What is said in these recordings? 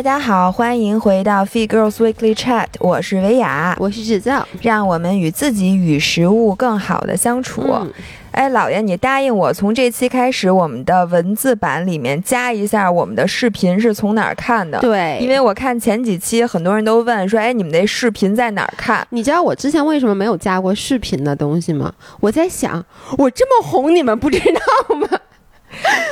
大家好，欢迎回到 Feed Girls Weekly Chat，我是维雅，我是制造，让我们与自己与食物更好的相处。嗯哎，老爷，你答应我，从这期开始，我们的文字版里面加一下我们的视频是从哪儿看的？，对，因为我看前几期很多人都问说，哎，你们那视频在哪儿看？你知道我之前为什么没有加过视频的东西吗？我在想，我这么红，你们不知道吗？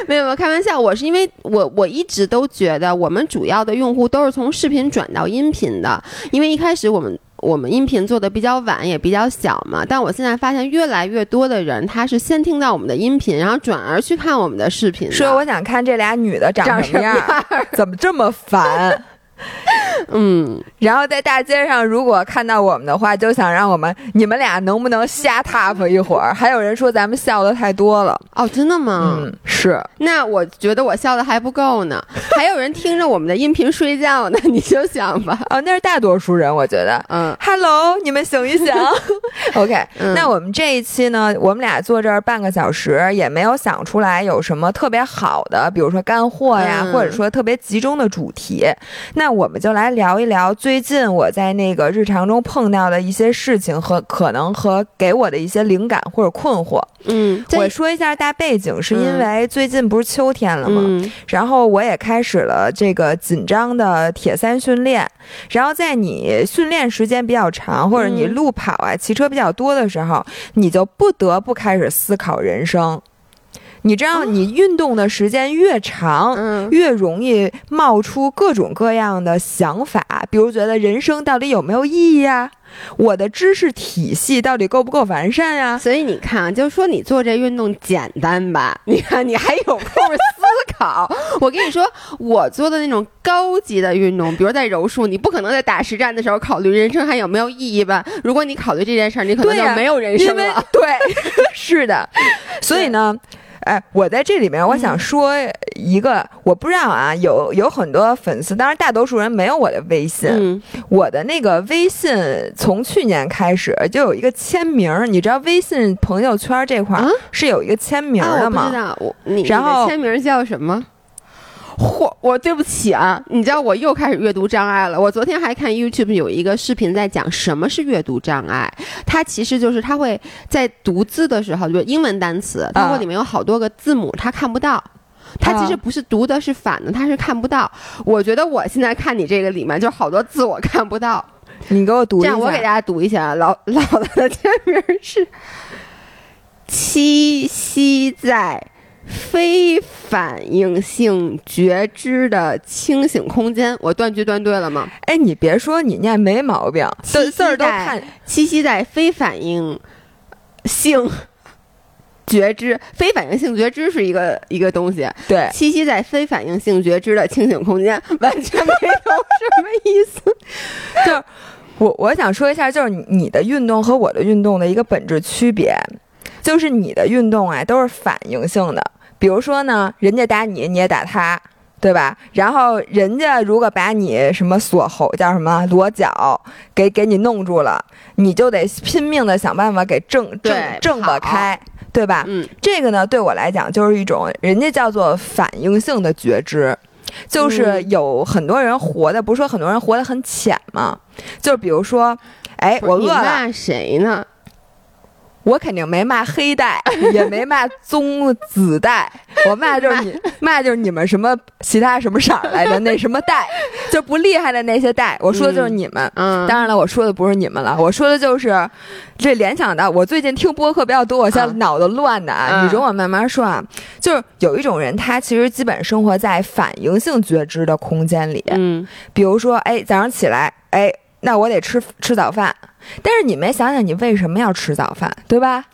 没 有没有，开玩笑，我是因为我我一直都觉得我们主要的用户都是从视频转到音频的，因为一开始我们我们音频做的比较晚，也比较小嘛。但我现在发现越来越多的人，他是先听到我们的音频，然后转而去看我们的视频的。说我想看这俩女的长长什么样 怎么这么烦？嗯，然后在大街上，如果看到我们的话，就想让我们你们俩能不能瞎 top 一会儿？还有人说咱们笑的太多了，哦，真的吗？嗯，是那我觉得我笑的还不够呢，还有人听着我们的音频睡觉呢，你就想吧。哦，那是大多数人，我觉得。嗯 Hello，你们醒一醒。OK，、嗯那我们这一期呢，我们俩坐这儿半个小时，也没有想出来有什么特别好的，比如说干货呀，嗯或者说特别集中的主题。那我们就来聊一聊最近我在那个日常中碰到的一些事情和可能和给我的一些灵感或者困惑。嗯，我说一下大背景，是因为最近不是秋天了吗？嗯然后我也开始了这个紧张的铁三训练，然后在你训练时间比较长，或者你嗯路跑啊、骑车比较多的时候，你就不得不开始思考人生。你知道，你运动的时间越长，嗯越容易冒出各种各样的想法，比如觉得人生到底有没有意义呀？我的知识体系到底够不够完善呀？所以你看啊，就说你做这运动简单吧？你看你还有空思考。我跟你说，我做的那种高级的运动，比如在柔术，你不可能在打实战的时候考虑人生还有没有意义吧？如果你考虑这件事儿，你可能就没有人生了。对，是的，所以呢。哎，我在这里面，我嗯想说一个，我不知道啊，有有很多粉丝，当然大多数人没有我的微信，嗯，我的那个微信从去年开始就有一个签名儿，你知道微信朋友圈这块儿啊是有一个签名的吗？我不知道，我你然后签名叫什么？嚯，我对不起啊，你知道我又开始阅读障碍了。我昨天还看 YouTube 有一个视频在讲什么是阅读障碍，它其实就是它会在读字的时候，就英文单词，它会里面有好多个字母，它看不到。它其实不是读的是反的，它是看不到。我觉得我现在看你这个里面就好多字我看不到。你给我读一下。这样我给大家读一下，老老的的签名是七夕在非反应性觉知的清醒空间。我断句断对了吗？哎，你别说，你念没毛病，字儿都看。栖息在非反应性觉知，非反应性觉知是一个一个东西。对，栖息在非反应性觉知的清醒空间，完全没有什么意思。就是我我想说一下，就是你你的运动和我的运动的一个本质区别，就是你的运动啊都是反应性的，比如说呢，人家打你，你也打他。对吧？然后人家如果把你什么锁喉叫什么裸脚给给你弄住了，你就得拼命的想办法给挣挣挣吧开，对吧？嗯这个呢，对我来讲就是一种人家叫做反应性的觉知，就是嗯有很多人活的，不是说很多人活得很浅嘛？就是比如说，哎，我饿了，骂谁呢？我肯定没骂黑带，也没骂棕紫带，我骂就是你 骂就是你们什么其他什么色儿来着那什么带，就不厉害的那些带，我说的就是你们。嗯，当然了，我说的不是你们了，我说的就是这联想到我最近听播客比较多，我现在嗯脑子乱的啊，嗯你容我慢慢说啊。就是有一种人，他其实基本生活在反应性觉知的空间里，嗯。比如说，哎，早上起来，哎，那我得吃吃早饭。但是你没想想，你为什么要吃早饭，对吧？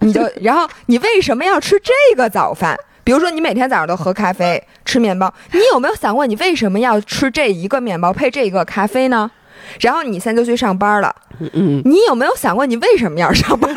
你就，然后你为什么要吃这个早饭？比如说，你每天早上都喝咖啡、吃面包，你有没有想过，你为什么要吃这一个面包配这一个咖啡呢？然后你现在就去上班了，嗯嗯。你有没有想过，你为什么要上班？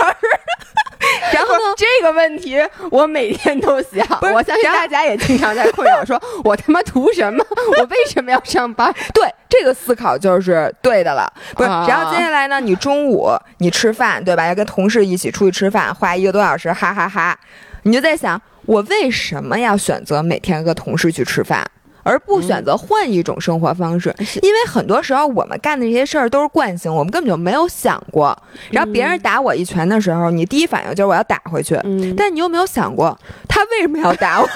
然后呢？这个问题我每天都想，我相信大家也经常在困扰，说 我他妈图什么？我为什么要上班？对这个思考就是对的了，不是？啊然后接下来呢，你中午你吃饭对吧？要跟同事一起出去吃饭，花一个多小时，哈哈哈你就在想，我为什么要选择每天跟同事去吃饭？而不选择换一种生活方式。是因为很多时候我们干的这些事儿都是惯性，我们根本就没有想过。然后别人打我一拳的时候，你第一反应就是我要打回去，嗯，但你有没有想过他为什么要打我？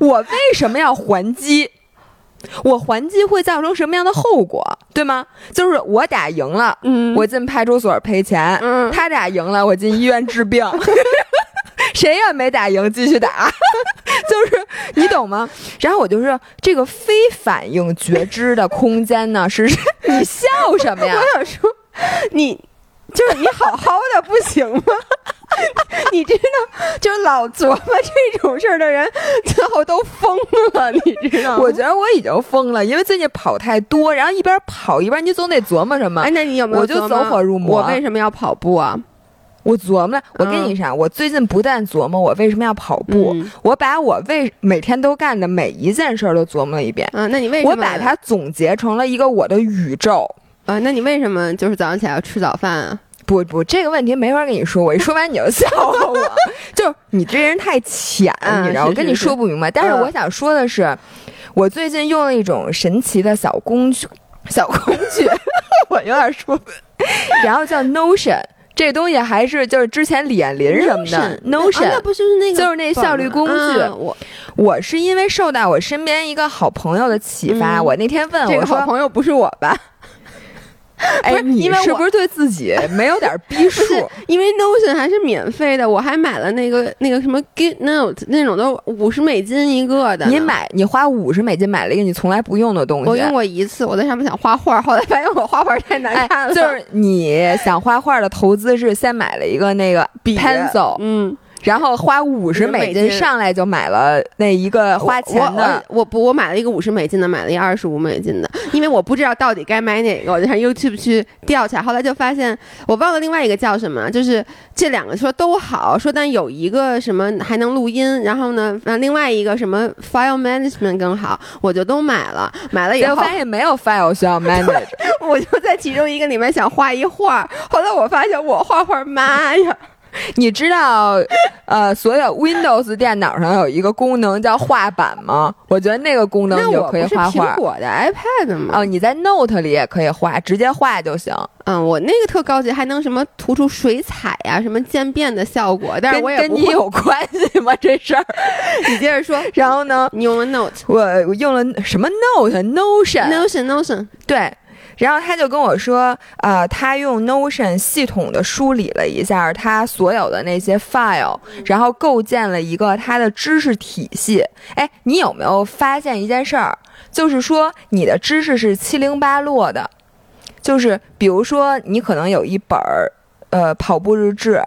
我为什么要还击？我还击会造成什么样的后果，对吗？就是我打赢了，嗯我进派出所赔钱；嗯他打赢了，我进医院治病。谁也没打赢，继续打，就是你懂吗？然后我就是这个非反应觉知的空间呢，是 你笑什么呀？我想说，你就是你好好的不行吗？你知道，就是老琢磨这种事儿的人，最后都疯了，你知道吗？我觉得我已经疯了，因为最近跑太多，然后一边跑一边你总得琢磨什么哎，。那你有没有我就走火入魔我为什么要跑步啊？我琢磨了，我跟嗯你讲，我最近不但琢磨我为什么要跑步，嗯我把我为每天都干的每一件事儿都琢磨了一遍，啊，那你为什么？我把它总结成了一个我的宇宙。啊，那你为什么就是早上起来要吃早饭啊？不不，这个问题没法跟你说，我一说完你就笑话我，就是你这人太浅，嗯你知道，是我跟你说不明白。但是嗯我想说的是，我最近用了一种神奇的小工具，小工具，我有点说不，然后叫 Notion，这东西还是就是之前李彦霖什么的 Notion，啊那不就是那个就是那效率工具啊我。我是因为受到我身边一个好朋友的启发，嗯。我那天问我说这个好，朋友不是我吧？哎，你因为我是不是对自己 没有点逼数？因为 Notion 还是免费的，我还买了那个那个什么 GoodNote 那种都五十美金一个的。你买你花五十美金买了一个你从来不用的东西，我用过一次，我在上面想画画，后来发现我画画太难看哎，了。就是你想画画的投资是先买了一个那个笔 pencil，嗯，然后花五十美金上来就买了那一个花钱的。我我我不，我买了一个五十美金的，买了一二十五美金的，因为我不知道到底该买哪个，我就上 YouTube 去调查，后来就发现我忘了另外一个叫什么，就是这两个说都好，说但有一个什么还能录音，然后呢，呃，另外一个什么 file management 更好，我就都买了，买了以后发现没有 file 需要 manage，我就在其中一个里面想画一画，后来我发现我画画，妈呀！你知道，呃，所有 Windows 电脑上有一个功能叫画板吗？我觉得那个功能就可以画画。苹果的 iPad 吗？哦，你在 Note 里也可以画，直接画就行。嗯，我那个特高级，还能什么涂出水彩呀、什么渐变的效果，但是跟我也。跟你有关系吗？这事儿。你接着说，然后呢，你用了 Note、我我用了什么 Note、Notion，Notion、Notion，对。然后他就跟我说，呃，他用 Notion 系统的梳理了一下他所有的那些 file，然后构建了一个他的知识体系。哎，你有没有发现一件事儿？就是说你的知识是七零八落的，就是比如说你可能有一本儿呃跑步日志。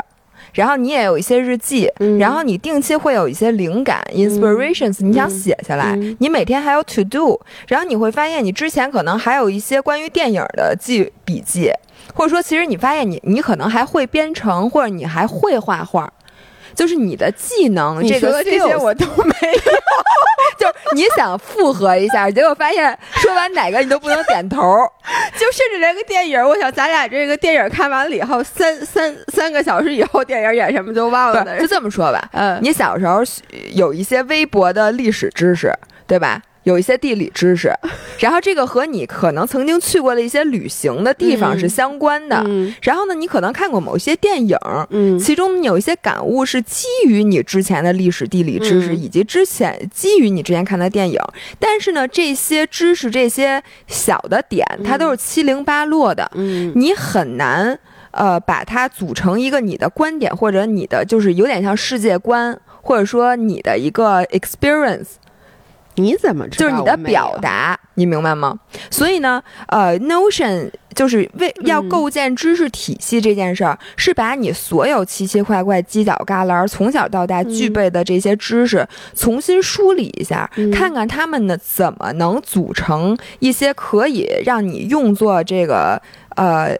然后你也有一些日记，嗯然后你定期会有一些灵感、inspirations，你想写下来。嗯你每天还有 to do，然后你会发现你之前可能还有一些关于电影的记笔记，或者说其实你发现你你可能还会编程，或者你还会画画。就是你的技能，你这个说这些我都没 有。就是你想复合一下，结果发现说完哪个你都不能点头。就甚至连个电影，我想咱俩这个电影看完了以后，三三三个小时以后，电影演什么都忘了是，就这么说吧，嗯，你小时候有一些微薄的历史知识，对吧？有一些地理知识，然后这个和你可能曾经去过的一些旅行的地方是相关的。嗯。然后呢，你可能看过某些电影，嗯。其中有一些感悟是基于你之前的历史地理知识，嗯。以及之前基于你之前看的电影。但是呢，这些知识这些小的点，它都是七零八落的，嗯。你很难呃把它组成一个你的观点或者你的就是有点像世界观，或者说你的一个 experience。你怎么知道就是你的表？达，你明白吗？所以呢，呃，Notion 就是为要嗯构建知识体系这件事儿，是把你所有奇奇怪怪、犄角旮旯、从小到大具备的这些知识，重新梳理一下，嗯看看他们呢怎么能组成一些可以让你用作这个呃。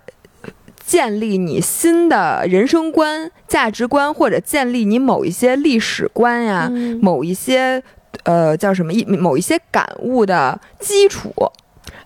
建立你新的人生观、价值观，或者建立你某一些历史观呀、嗯某一些呃叫什么一某一些感悟的基础。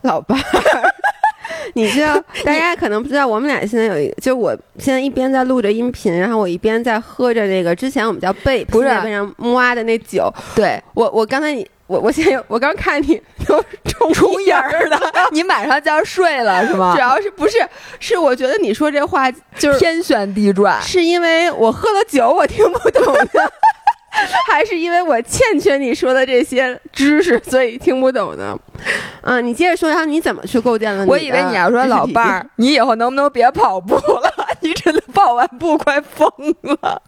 老伴儿，你知道，大家可能不知道，我们俩现在有一个，就我现在一边在录着音频，然后我一边在喝着那个之前我们叫贝，不是。现在变成木蛙的那酒。对，我我刚才你我我现在我刚看你都重重影儿儿。的，你马上就要睡了是吗？主？要是不是是我觉得你说这话就是天旋地转，是因为我喝了酒我听不懂的，还是因为我欠缺你说的这些知识所以听不懂呢？嗯，你接着说，一下你怎么去构建了？我以为你要说老伴，儿，你以后能不能别跑步了？你真的跑完步快疯了。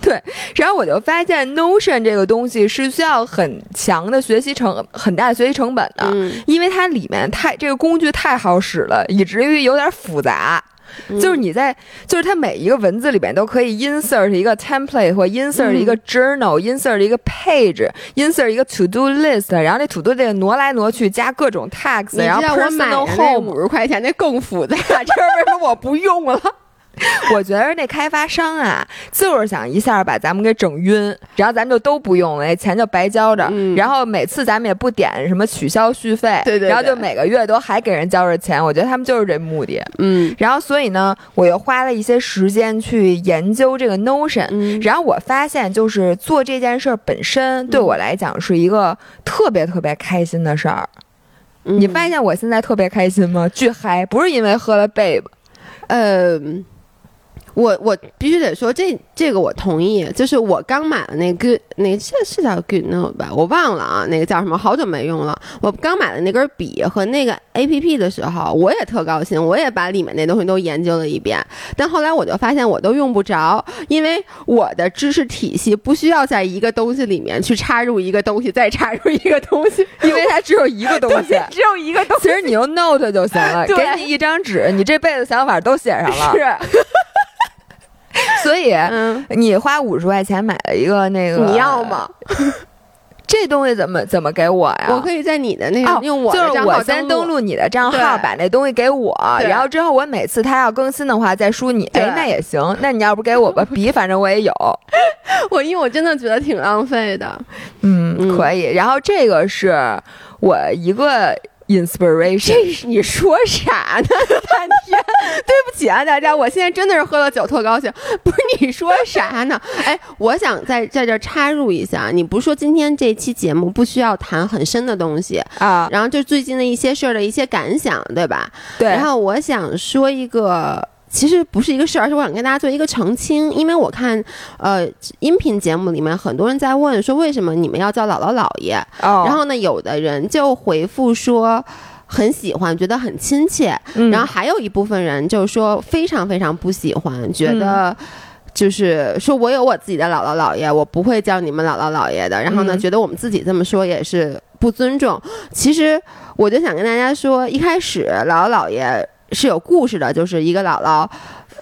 对，然后我就发现 Notion 这个东西是需要很强的学习成很大的学习成本的，嗯，因为它里面太这个工具太好使了，以至于有点复杂。嗯就是你在，就是它每一个文字里边都可以 insert 一个 template 或 insert 一个嗯 journal，insert 一个 page，insert 一个 to do list，然后那 to do list 挪来挪去，加各种 tags，然后 personal home，五十块钱那更复杂，这是为什么我不用了？我觉得那开发商啊，就是想一下把咱们给整晕，然后咱们就都不用了，那钱就白交着。嗯然后每次咱们也不点什么取消续费，对对对然后就每个月都还给人交着钱。我觉得他们就是这目的。嗯然后所以呢，我又花了一些时间去研究这个 Notion。嗯，然后我发现，就是做这件事儿本身对我来讲是一个特别特别开心的事儿。嗯你发现我现在特别开心吗？巨嗨，不是因为喝了 Babe，呃，我我必须得说，这这个我同意。就是我刚买的那个那个是是叫 Good Note 吧，我忘了啊，那个叫什么，好久没用了。我刚买的那根笔和那个 A P P 的时候，我也特高兴，我也把里面那东西都研究了一遍。但后来我就发现我都用不着，因为我的知识体系不需要在一个东西里面去插入一个东西，再插入一个东西，因为它只有一个东西。只有一个东西。其实你用 Note 就行了，给你一张纸，你这辈子想法都写上了。是，所以嗯，你花五十块钱买了一个那个，你要吗？？这东西怎么怎么给我呀？我可以在你的那个、哦，用我就是的账号我先登登录你的账号，把那东西给我，然后之后我每次他要更新的话再输你。对哎，那也行。那你要不给我吧笔，反正我也有。我因为我真的觉得挺浪费的。嗯，嗯可以。然后这个是我一个 inspiration。这是你说啥呢？半天，对不起啊，大家，我现在真的是喝了酒，特高兴。不是你说啥呢？哎，我想在在这插入一下，你不是说今天这期节目不需要谈很深的东西，啊，然后就最近的一些事儿的一些感想，对吧？对，然后我想说一个。其实不是一个事儿，而是我想跟大家做一个澄清，因为我看，呃，音频节目里面很多人在问说，为什么你们要叫姥姥姥爷？哦，然后呢，有的人就回复说很喜欢，觉得很亲切。嗯然后还有一部分人就是说非常非常不喜欢，觉嗯得。就是说，我有我自己的姥姥姥爷，我不会叫你们姥姥姥爷的。然后呢，嗯觉得我们自己这么说也是不尊重。其实，我就想跟大家说，一开始姥姥姥爷是有故事的，就是一个姥姥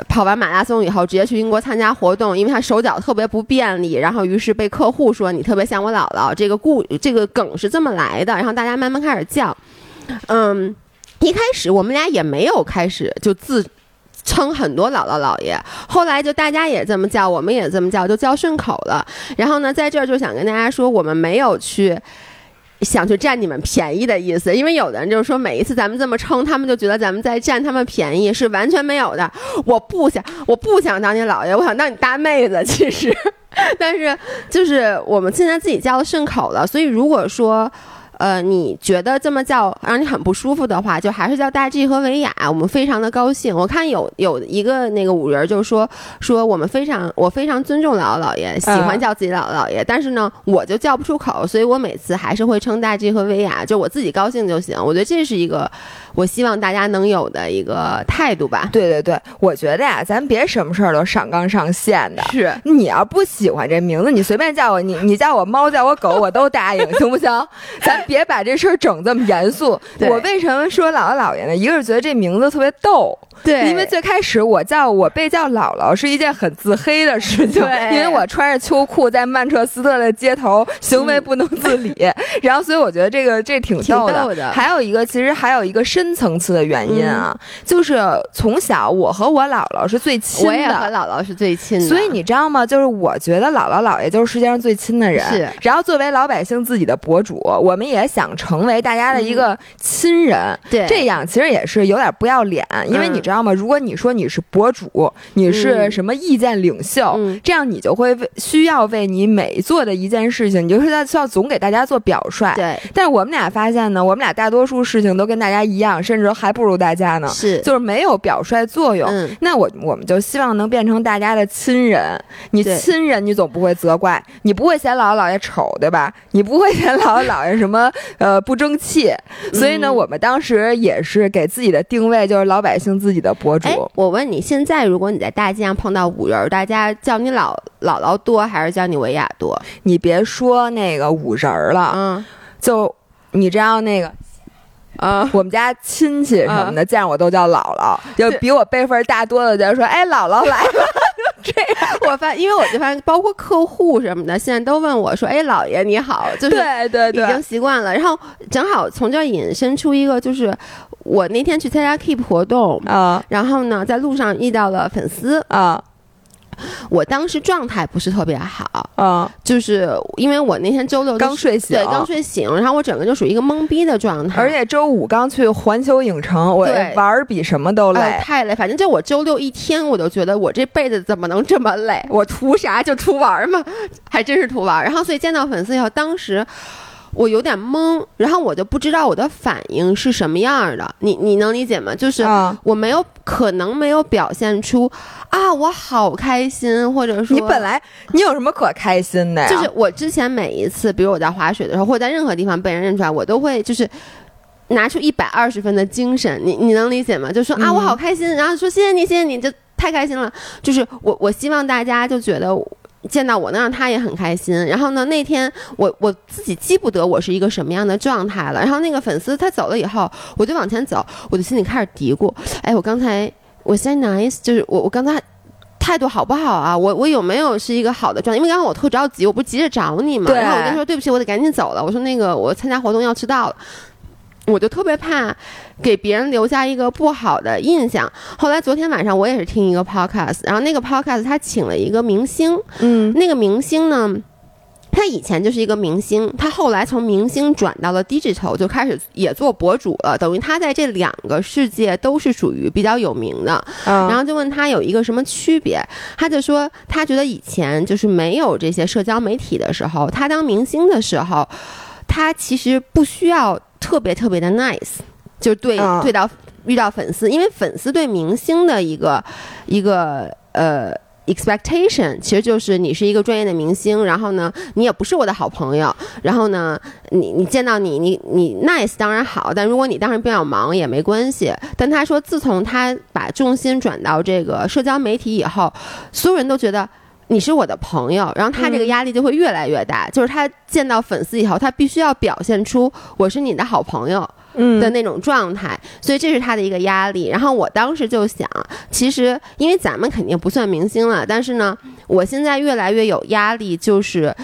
跑完马拉松以后，直接去英国参加活动，因为她手脚特别不便利，然后于是被客户说你特别像我姥姥，这个故这个梗是这么来的，然后大家慢慢开始叫，嗯，一开始我们俩也没有开始就自。称很多姥姥姥爷，后来就大家也这么叫，我们也这么叫，就叫顺口了。然后呢，在这儿就想跟大家说，我们没有去想去占你们便宜的意思，因为有的人就是说每一次咱们这么称，他们就觉得咱们在占他们便宜，是完全没有的。我不想，我不想当你姥爷，我想当你大妹子。其实，但是就是我们现在自己叫的顺口了，所以如果说。呃，你觉得这么叫让你很不舒服的话，就还是叫大 G 和维亚，我们非常的高兴。我看有有一个那个五人就说 说我们非常我非常尊重姥姥姥爷，喜欢嗯叫自己姥姥姥爷，但是呢，我就叫不出口，所以我每次还是会称大 G 和维亚，就我自己高兴就行。我觉得这是一个我希望大家能有的一个态度吧。对对对，我觉得呀，咱别什么事儿都上纲上线的。是，你要不喜欢这名字，你随便叫我，你你叫我猫，叫我狗，我都答应，行不行？咱别把这事儿整这么严肃。我为什么说姥姥姥爷呢？一个是觉得这名字特别逗，对因为最开始我叫我被叫姥姥是一件很自黑的事情，对因为我穿着秋裤在曼彻斯特的街头，行为不能自理，然后所以我觉得这个这挺挺逗的。逗的还有一个，其实还有一个深层次的原因啊，就是从小我和我姥姥是最亲的，我也和姥姥是最亲的，所以你知道吗？就是我觉得姥姥姥爷就是世界上最亲的人。是然后作为老百姓自己的博主，我们也也想成为大家的一个亲人，对这样其实也是有点不要脸，因为你知道吗？如果你说你是博主，你是什么意见领袖，嗯这样你就会为需要为你每做的一件事情，你就是在需要总给大家做表率。对，但是我们俩发现呢，我们俩大多数事情都跟大家一样，甚至还不如大家呢，是，就是没有表率作用。嗯，那我我们就希望能变成大家的亲人。你亲人，你总不会责怪，你不会嫌姥姥姥爷丑，对吧？你不会嫌姥姥姥爷什么呃不争气。所以呢，嗯我们当时也是给自己的定位就是老百姓自己的博主。哎，我问你，现在如果你在大街上碰到五人，大家叫你姥姥姥多还是叫你维亚多？你别说那个五人儿了，嗯就你知道那个。啊，我们家亲戚什么的，见着我都叫姥姥，就比我辈分大多的就说：“哎，姥姥来了。”这样，我发，因为我就发现，包括客户什么的，现在都问我说：“哎，老爷你好。”就是对对。已经，习惯了。然后正好从这儿引申出一个，就是我那天去参加 Keep 活动，啊。然后呢，在路上遇到了粉丝，啊我当时状态不是特别好，啊！就是因为我那天周六刚睡醒，对刚睡醒，然后我整个就属于一个懵逼的状态，而且周五刚去环球影城，我对玩儿比什么都累。哎，太累。反正就我周六一天，我都觉得我这辈子怎么能这么累？我图啥？就图玩儿嘛，还真是图玩儿。然后所以见到粉丝以后，当时我有点懵，然后我就不知道我的反应是什么样儿的。你你能理解吗？就是啊，我没有可能没有表现出啊，我好开心，或者说你本来你有什么可开心的呀？就是我之前每一次，比如我在滑雪的时候，或者在任何地方被人认出来，我都会就是。拿出一百二十分的精神，你你能理解吗？就说啊，嗯我好开心，然后说谢谢你，谢谢你，就太开心了。就是我我希望大家就觉得见到我能让他也很开心。然后呢，那天我我自己记不得我是一个什么样的状态了。然后那个粉丝他走了以后，我就往前走，我就心里开始嘀咕，哎，我刚才我 say nice，就是我我刚才。态度好不好啊？我我有没有是一个好的状态？因为刚刚我特着急，我不是急着找你嘛。然后我跟他说对不起，我得赶紧走了。我说那个我参加活动要迟到了，我就特别怕给别人留下一个不好的印象。后来昨天晚上我也是听一个 podcast，然后那个 podcast 他请了一个明星，嗯那个明星呢。他以前就是一个明星，他后来从明星转到了 digital，就开始也做博主了。等于他在这两个世界都是属于比较有名的。啊，然后就问他有一个什么区别，他就说他觉得以前就是没有这些社交媒体的时候，他当明星的时候，他其实不需要特别特别的 nice，就是对、嗯对到遇到粉丝，因为粉丝对明星的一个一个呃。expectation 其实就是你是一个专业的明星，然后呢，你也不是我的好朋友，然后呢，你你见到你你你 nice 当然好，但如果你当时比较忙也没关系。但他说，自从他把重心转到这个社交媒体以后，所有人都觉得。你是我的朋友，然后他这个嗯压力就会越来越大。就是他见到粉丝以后，他必须要表现出我是你的好朋友，嗯的那种状态，所以这是他的一个压力。然后我当时就想，其实因为咱们肯定不算明星了，但是呢，我现在越来越有压力，就是。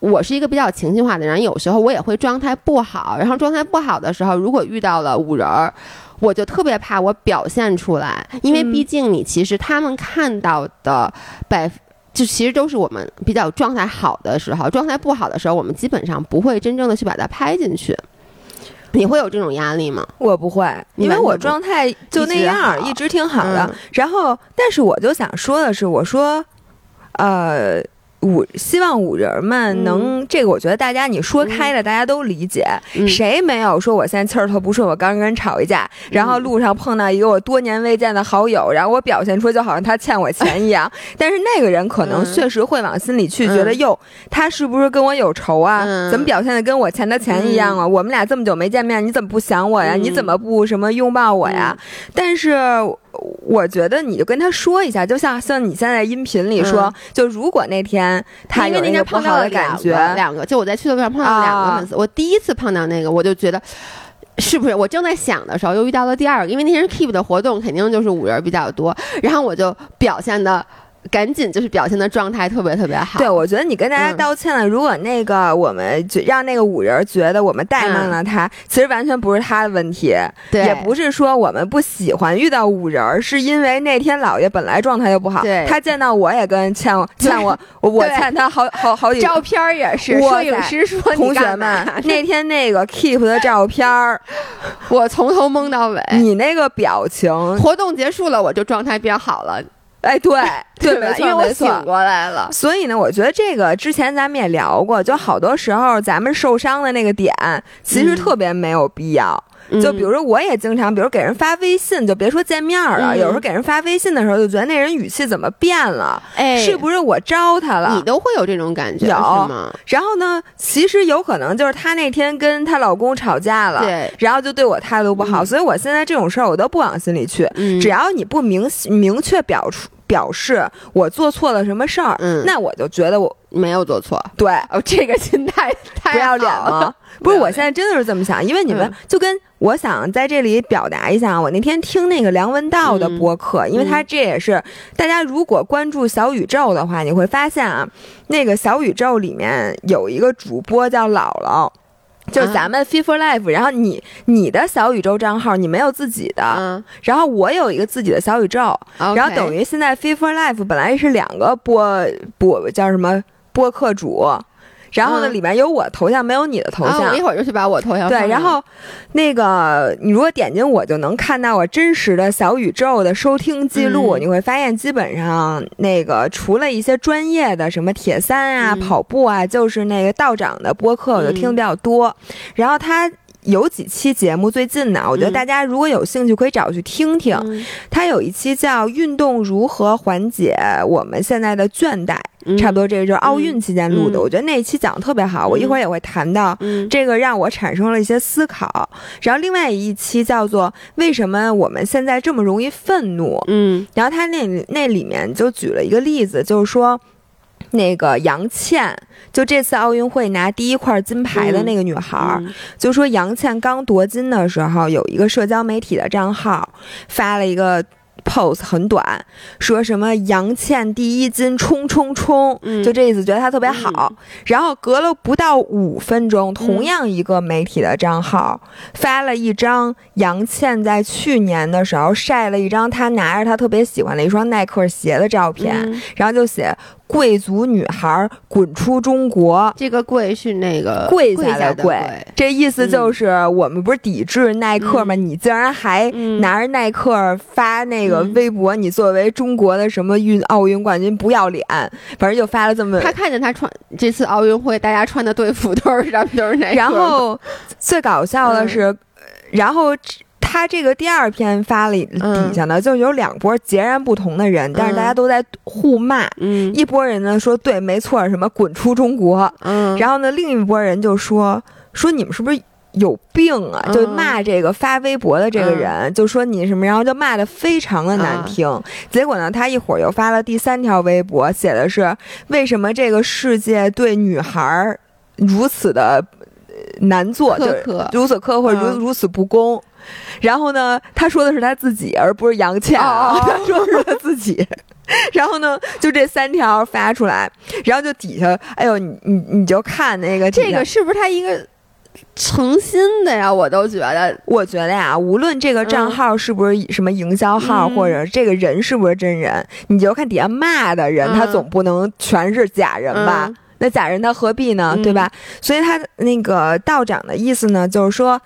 我是一个比较情绪化的人，有时候我也会状态不好，然后状态不好的时候，如果遇到了五人儿，我就特别怕我表现出来，因为嗯毕竟你其实他们看到的百。就其实都是我们比较状态好的时候，状态不好的时候，我们基本上不会真正的去把它拍进去。你会有这种压力吗？我不会，因为我状态就那样，一直一直挺好的。嗯然后，但是我就想说的是，我说，呃。五希望五人们能、这个，我觉得大家你说开了，大家都理解。嗯谁没有说我现在气儿特不顺，我刚跟人吵一架，然后路上碰到一个我多年未见的好友，然后我表现出就好像他欠我钱一样，但是那个人可能嗯确实会往心里去，嗯觉得哟，他是不是跟我有仇啊？嗯怎么表现的跟我欠他钱一样啊？我们俩这么久没见面，你怎么不想我呀？嗯你怎么不什么拥抱我呀？但是我觉得你就跟他说一下，就像像你现在音频里说，嗯就如果那天他因为那天有那个不碰到的感觉，个，两个，就我在去的路上碰到了两个粉丝，我第一次碰到那个，我就觉得。是不是我正在想的时候，又遇到了第二个？因为那天是 Keep 的活动，肯定就是五人比较多，然后我就表现的赶紧就是表现的状态特别特别好。对，我觉得你跟大家嗯。道歉了。如果那个我们就让那个五人觉得我们怠慢了他，其实完全不是他的问题，嗯对。也不是说我们不喜欢遇到五人儿，是因为那天姥爷本来状态就不好，对。他见到我也跟欠我欠我，我我欠他好好好几 照片儿也是，哇摄影师说同学们，那天那个 keep 的照片儿，我从头蒙到尾。你那个表情，活动结束了，我就状态变好了，哎，对 对，吧没因为我醒。过来了。所以呢，我觉得这个之前咱们也聊过，就好多时候咱们受伤的那个点，其实嗯特别没有必要。嗯就比如说，我也经常，比如给人发微信，就别说见面了，嗯。有时候给人发微信的时候，就觉得那人语气怎么变了，哎，是不是我招他了？你都会有这种感觉有。吗？然后呢，其实有可能就是她那天跟她老公吵架了，对，然后就对我态度不好，嗯。所以我现在这种事儿我都不往心里去。嗯，只要你不明明确表出表示我做错了什么事儿，嗯。那我就觉得我没有做错。对。哦，这个心态太不要脸了？不是，我现在真的是这么想，因为你们嗯。就跟我想在这里表达一下，我那天听那个梁文道的嗯。播客，因为他这也是大家如果关注小宇宙的话，你会发现啊，那个小宇宙里面有一个主播叫姥姥。就是啊。咱们 Fit for Life，、然后你你的小宇宙账号你没有自己的，嗯，然后我有一个自己的小宇宙，然后等于于现在 Fit for Life 本来是两个播播叫什么播客主，然后呢、嗯里面有我头像，没有你的头像。我一会儿就去把我头像对，然后那个你如果点进我，就能看到我真实的小宇宙的收听记录。嗯你会发现，基本上那个除了一些专业的什么铁三啊、嗯跑步啊，就是那个道长的播客，我就听的比较多。然后他。有几期节目最近呢，我觉得嗯大家如果有兴趣，可以找去听听。嗯他有一期叫《运动如何缓解我们现在的倦怠》，嗯差不多这个就是奥运期间录的。嗯我觉得那一期讲的特别好，我一会儿也会谈到。嗯这个让我产生了一些思考，然后另外一期叫做“为什么我们现在这么容易愤怒”，嗯然后他那那里面就举了一个例子，就是说，那个杨倩，就这次奥运会拿第一块金牌的那个女孩就说杨倩刚夺金的时候，有一个社交媒体的账号发了一个 pose 很短，说什么杨倩第一金冲冲冲，嗯。就这意思，觉得她特别好。然后隔了不到五分钟，同样一个媒体的账号、发了一张杨倩在去年的时候晒了一张她拿着她特别喜欢的一双耐克鞋的照片，嗯。然后就写“贵族女孩滚出中国”。这个贵是那个跪下下的跪，这意思就是我们不是抵制耐克吗？你竟然还嗯。拿着耐克发那个嗯。微博，你作为中国的什么运奥运冠军不要脸，反正就发了这么。他看见他穿这次奥运会大家穿的队服都是上面都是耐克然后最搞笑的是，然后他这个第二篇发了底下呢，就有两波截然不同的人，但是大家都在互骂。嗯一波人呢说对，没错，什么滚出中国，嗯，然后呢，另一波人就说说你们是不是有病啊？嗯就骂这个发微博的这个人，就说你什么，然后就骂的非常的难听。结果呢，他一会儿又发了第三条微博，写的是为什么这个世界对女孩儿如此的呃难做，苛就如此苛刻，如嗯如此不公。然后呢，他说的是他自己，而不是杨倩啊，哦 他说的是他自己。然后呢，就这三条发出来，然后就底下，哎呦，你你你就看那个这个是不是他一个诚心的呀？我都觉得，我觉得呀，无论这个账号是不是什么营销号，嗯或者这个人是不是真人，你就看底下骂的人，嗯他总不能全是假人吧？嗯那假人他何必呢？嗯对吧？所以他那个道长的意思呢，就是说。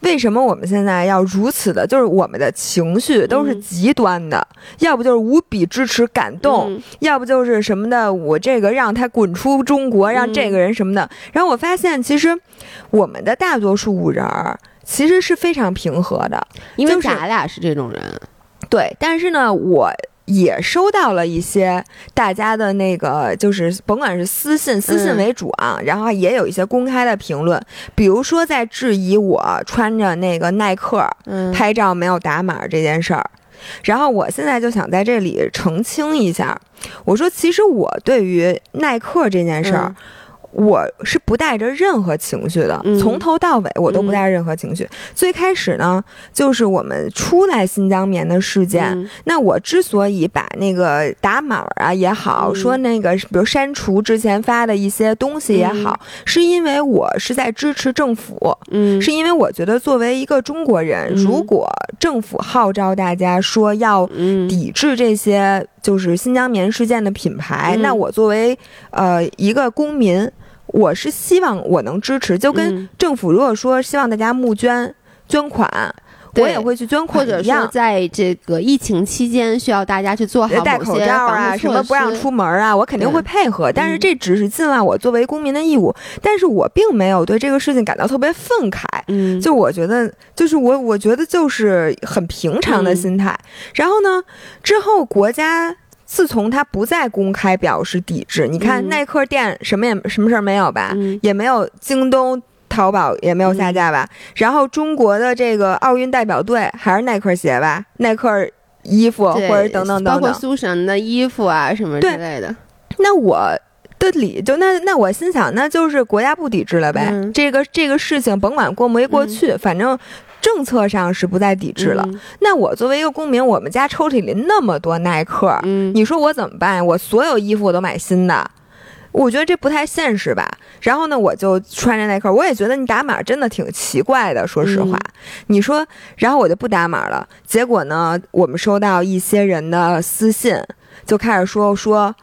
为什么我们现在要如此的？就是我们的情绪都是嗯极端的，要不就是无比支持、感动，嗯要不就是什么的，我这个让他滚出中国，让这个人什么的。然后我发现，其实我们的大多数人儿其实是非常平和的，因为就是咱俩是这种人，对。但是呢，我也收到了一些大家的那个，就是甭管是私信，私信嗯为主啊，然后也有一些公开的评论，比如说在质疑我穿着那个耐克嗯，拍照没有打码这件事儿。然后我现在就想在这里澄清一下，我说其实我对于耐克这件事儿，嗯我是不带着任何情绪的，嗯。从头到尾我都不带着任何情绪。最开始呢，就是我们出来新疆棉的事件。嗯。那我之所以把那个打码啊也好，嗯。说那个比如删除之前发的一些东西也好，是因为我是在支持政府，嗯。是因为我觉得作为一个中国人，嗯。如果政府号召大家说要嗯。抵制这些就是新疆棉事件的品牌，嗯。那我作为呃一个公民，我是希望我能支持，就跟嗯政府如果说希望大家募捐捐款，我也会去捐或者说。在这个疫情期间，需要大家去做好戴口罩啊，什么不让出门啊，我肯定会配合。但是嗯这只是尽了我作为公民的义务，但是我并没有对这个事情感到特别愤慨。嗯，就我觉得，就是我我觉得就是很平常的嗯心态。然后呢，之后国家自从他不再公开表示抵制，你看嗯耐克店什么也什么事儿没有吧，嗯。也没有京东。淘宝也没有下架吧，然后中国的这个奥运代表队还是耐克鞋吧，耐克衣服或者等等等等。包括。苏神的衣服啊什么之类的，那我的理就那那我心想，那就是国家不抵制了呗。嗯。这个这个事情甭管过没过去，反正政策上是不再抵制了。嗯那我作为一个公民，我们家抽屉里那么多耐克，嗯，你说我怎么办？我所有衣服我都买新的。我觉得这不太现实吧。然后呢，我就穿着耐克，我也觉得你打码真的挺奇怪的。说实话，嗯你说，然后我就不打码了。结果呢，我们收到一些人的私信，就开始说说。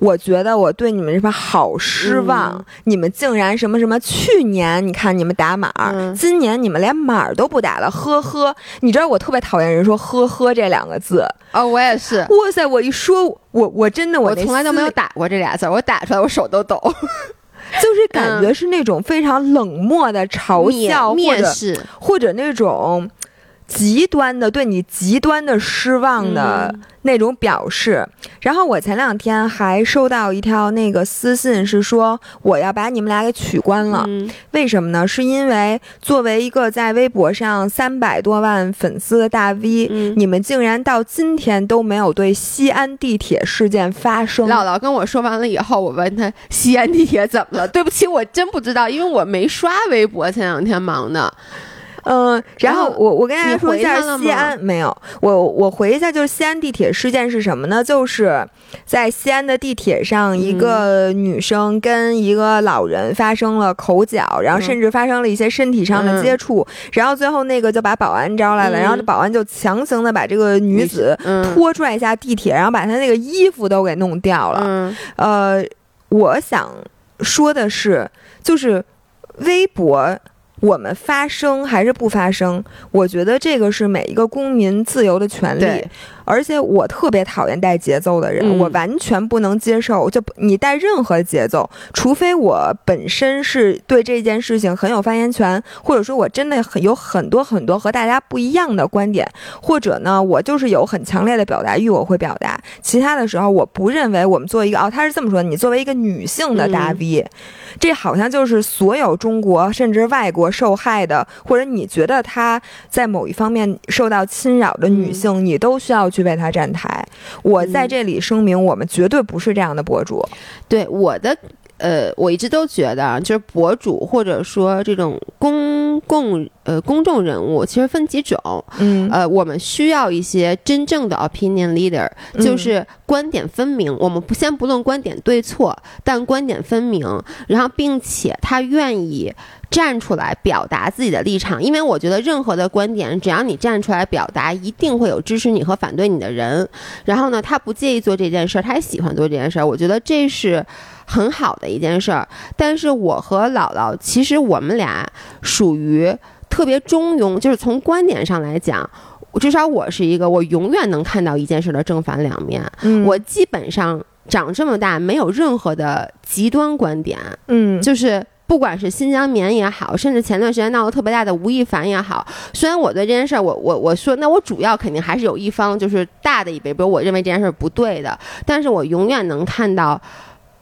我觉得我对你们这边好失望，嗯你们竟然什么什么？去年你看你们打码，嗯今年你们连码都不打了，呵呵。你知道我特别讨厌人说“呵呵”这两个字，哦，我也是。哇塞！我一说，我我真的那我从来都没有打过这俩字儿，我打出来我手都抖。就是感觉是那种非常冷漠的嘲笑，或者，或者那种极端的对你极端的失望的嗯那种表示。然后我前两天还收到一条那个私信，是说我要把你们俩给取关了。嗯为什么呢？是因为作为一个在微博上三百多万粉丝的大 V，、嗯你们竟然到今天都没有对西安地铁事件发声。姥姥跟我说完了以后，我问他西安地铁怎么了？对不起，我真不知道，因为我没刷微博，前两天忙的。嗯，然后我我跟大家说一下西安没有，我我回一下，就是西安地铁事件是什么呢？就是在西安的地铁上，一嗯个女生跟一个老人发生了口角，然后嗯甚至发生了一些身体上的接触，然后最后那个就把保安招来了，嗯然后保安就强行的把这个女子嗯拖拽下地铁，然后把她那个衣服都给弄掉了。嗯呃，我想说的是，就是微博。我们发声还是不发声？我觉得这个是每一个公民自由的权利对，而且我特别讨厌带节奏的人，嗯我完全不能接受。就你带任何节奏，除非我本身是对这件事情很有发言权，或者说我真的很有很多很多和大家不一样的观点，或者呢，我就是有很强烈的表达欲，我会表达。其他的时候，我不认为我们作为一个哦，他是这么说，你作为一个女性的大嗯 V，、这好像就是所有中国甚至外国受害的，或者你觉得她在某一方面受到侵扰的女性，你都需要去为她站台。我在这里声明，我们绝对不是这样的博主。对我的。呃，我一直都觉得啊，就是博主或者说这种公共呃公众人物，其实分几种。嗯呃，我们需要一些真正的 opinion leader，嗯就是观点分明。我们不先不论观点对错，但观点分明，然后并且他愿意站出来表达自己的立场。因为我觉得任何的观点，只要你站出来表达，一定会有支持你和反对你的人。然后呢，他不介意做这件事儿，他也喜欢做这件事儿。我觉得这是。很好的一件事儿，但是我和姥姥其实我们俩属于特别中庸，就是从观点上来讲，至少我是一个我永远能看到一件事的正反两面。嗯我基本上长这么大没有任何的极端观点，嗯就是。不管是新疆棉也好，甚至前段时间闹得特别大的吴亦凡也好，虽然我对这件事儿，我我我说，那我主要肯定还是有一方就是大的一辈，比如我认为这件事儿不对的，但是我永远能看到。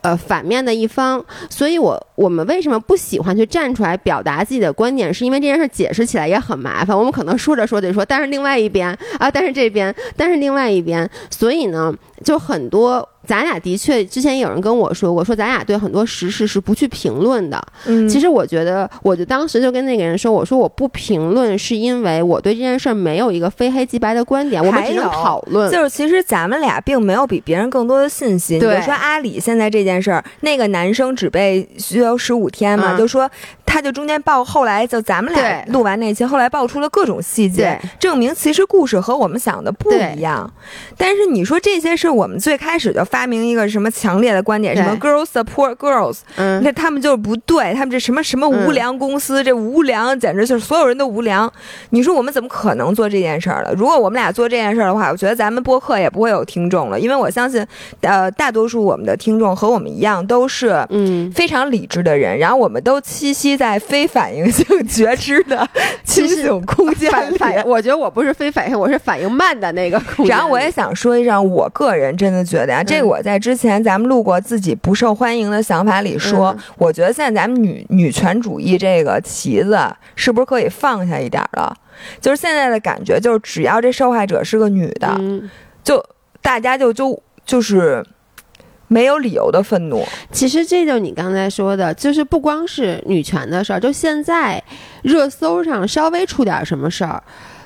呃，反面的一方，所以我我们为什么不喜欢去站出来表达自己的观点？是因为这件事解释起来也很麻烦。我们可能说着说着说，但是另外一边啊，但是这边，但是另外一边，所以呢，就很多咱俩的确之前有人跟我说，我说咱俩对很多时事是不去评论的。嗯其实我觉得，我就当时就跟那个人说，我说我不评论是因为我对这件事儿没有一个非黑即白的观点，我们只能讨论。就是其实咱们俩并没有比别人更多的信息。你对就说阿里现在这件事儿，那个男生只被拘留十五天嘛，嗯就说他就中间爆，后来就咱们俩录完那期，后来爆出了各种细节对，证明其实故事和我们想的不一样。但是你说这些是我们最开始就发明一个什么强烈的观点，什么 girls support girls，嗯，那他们就是不对，他们这什么什么无良公司，这无良简直就是所有人都无良。你说我们怎么可能做这件事儿了？如果我们俩做这件事儿的话，我觉得咱们播客也不会有听众了，因为我相信，呃，大多数我们的听众和我们一样都是。嗯，非常理智的人，然后我们都栖息在非反应性觉知的 清醒空间里。反反，我觉得我不是非反应，我是反应慢的那个空间。然后我也想说一声，我个人真的觉得啊、这个嗯我在之前咱们录过自己不受欢迎的想法里说，嗯我觉得现在咱们女女权主义这个旗子是不是可以放下一点儿了？就是现在的感觉，就是只要这受害者是个女的，嗯，就大家就就就是没有理由的愤怒。其实这就是你刚才说的，就是不光是女权的事儿，就现在热搜上稍微出点什么事儿，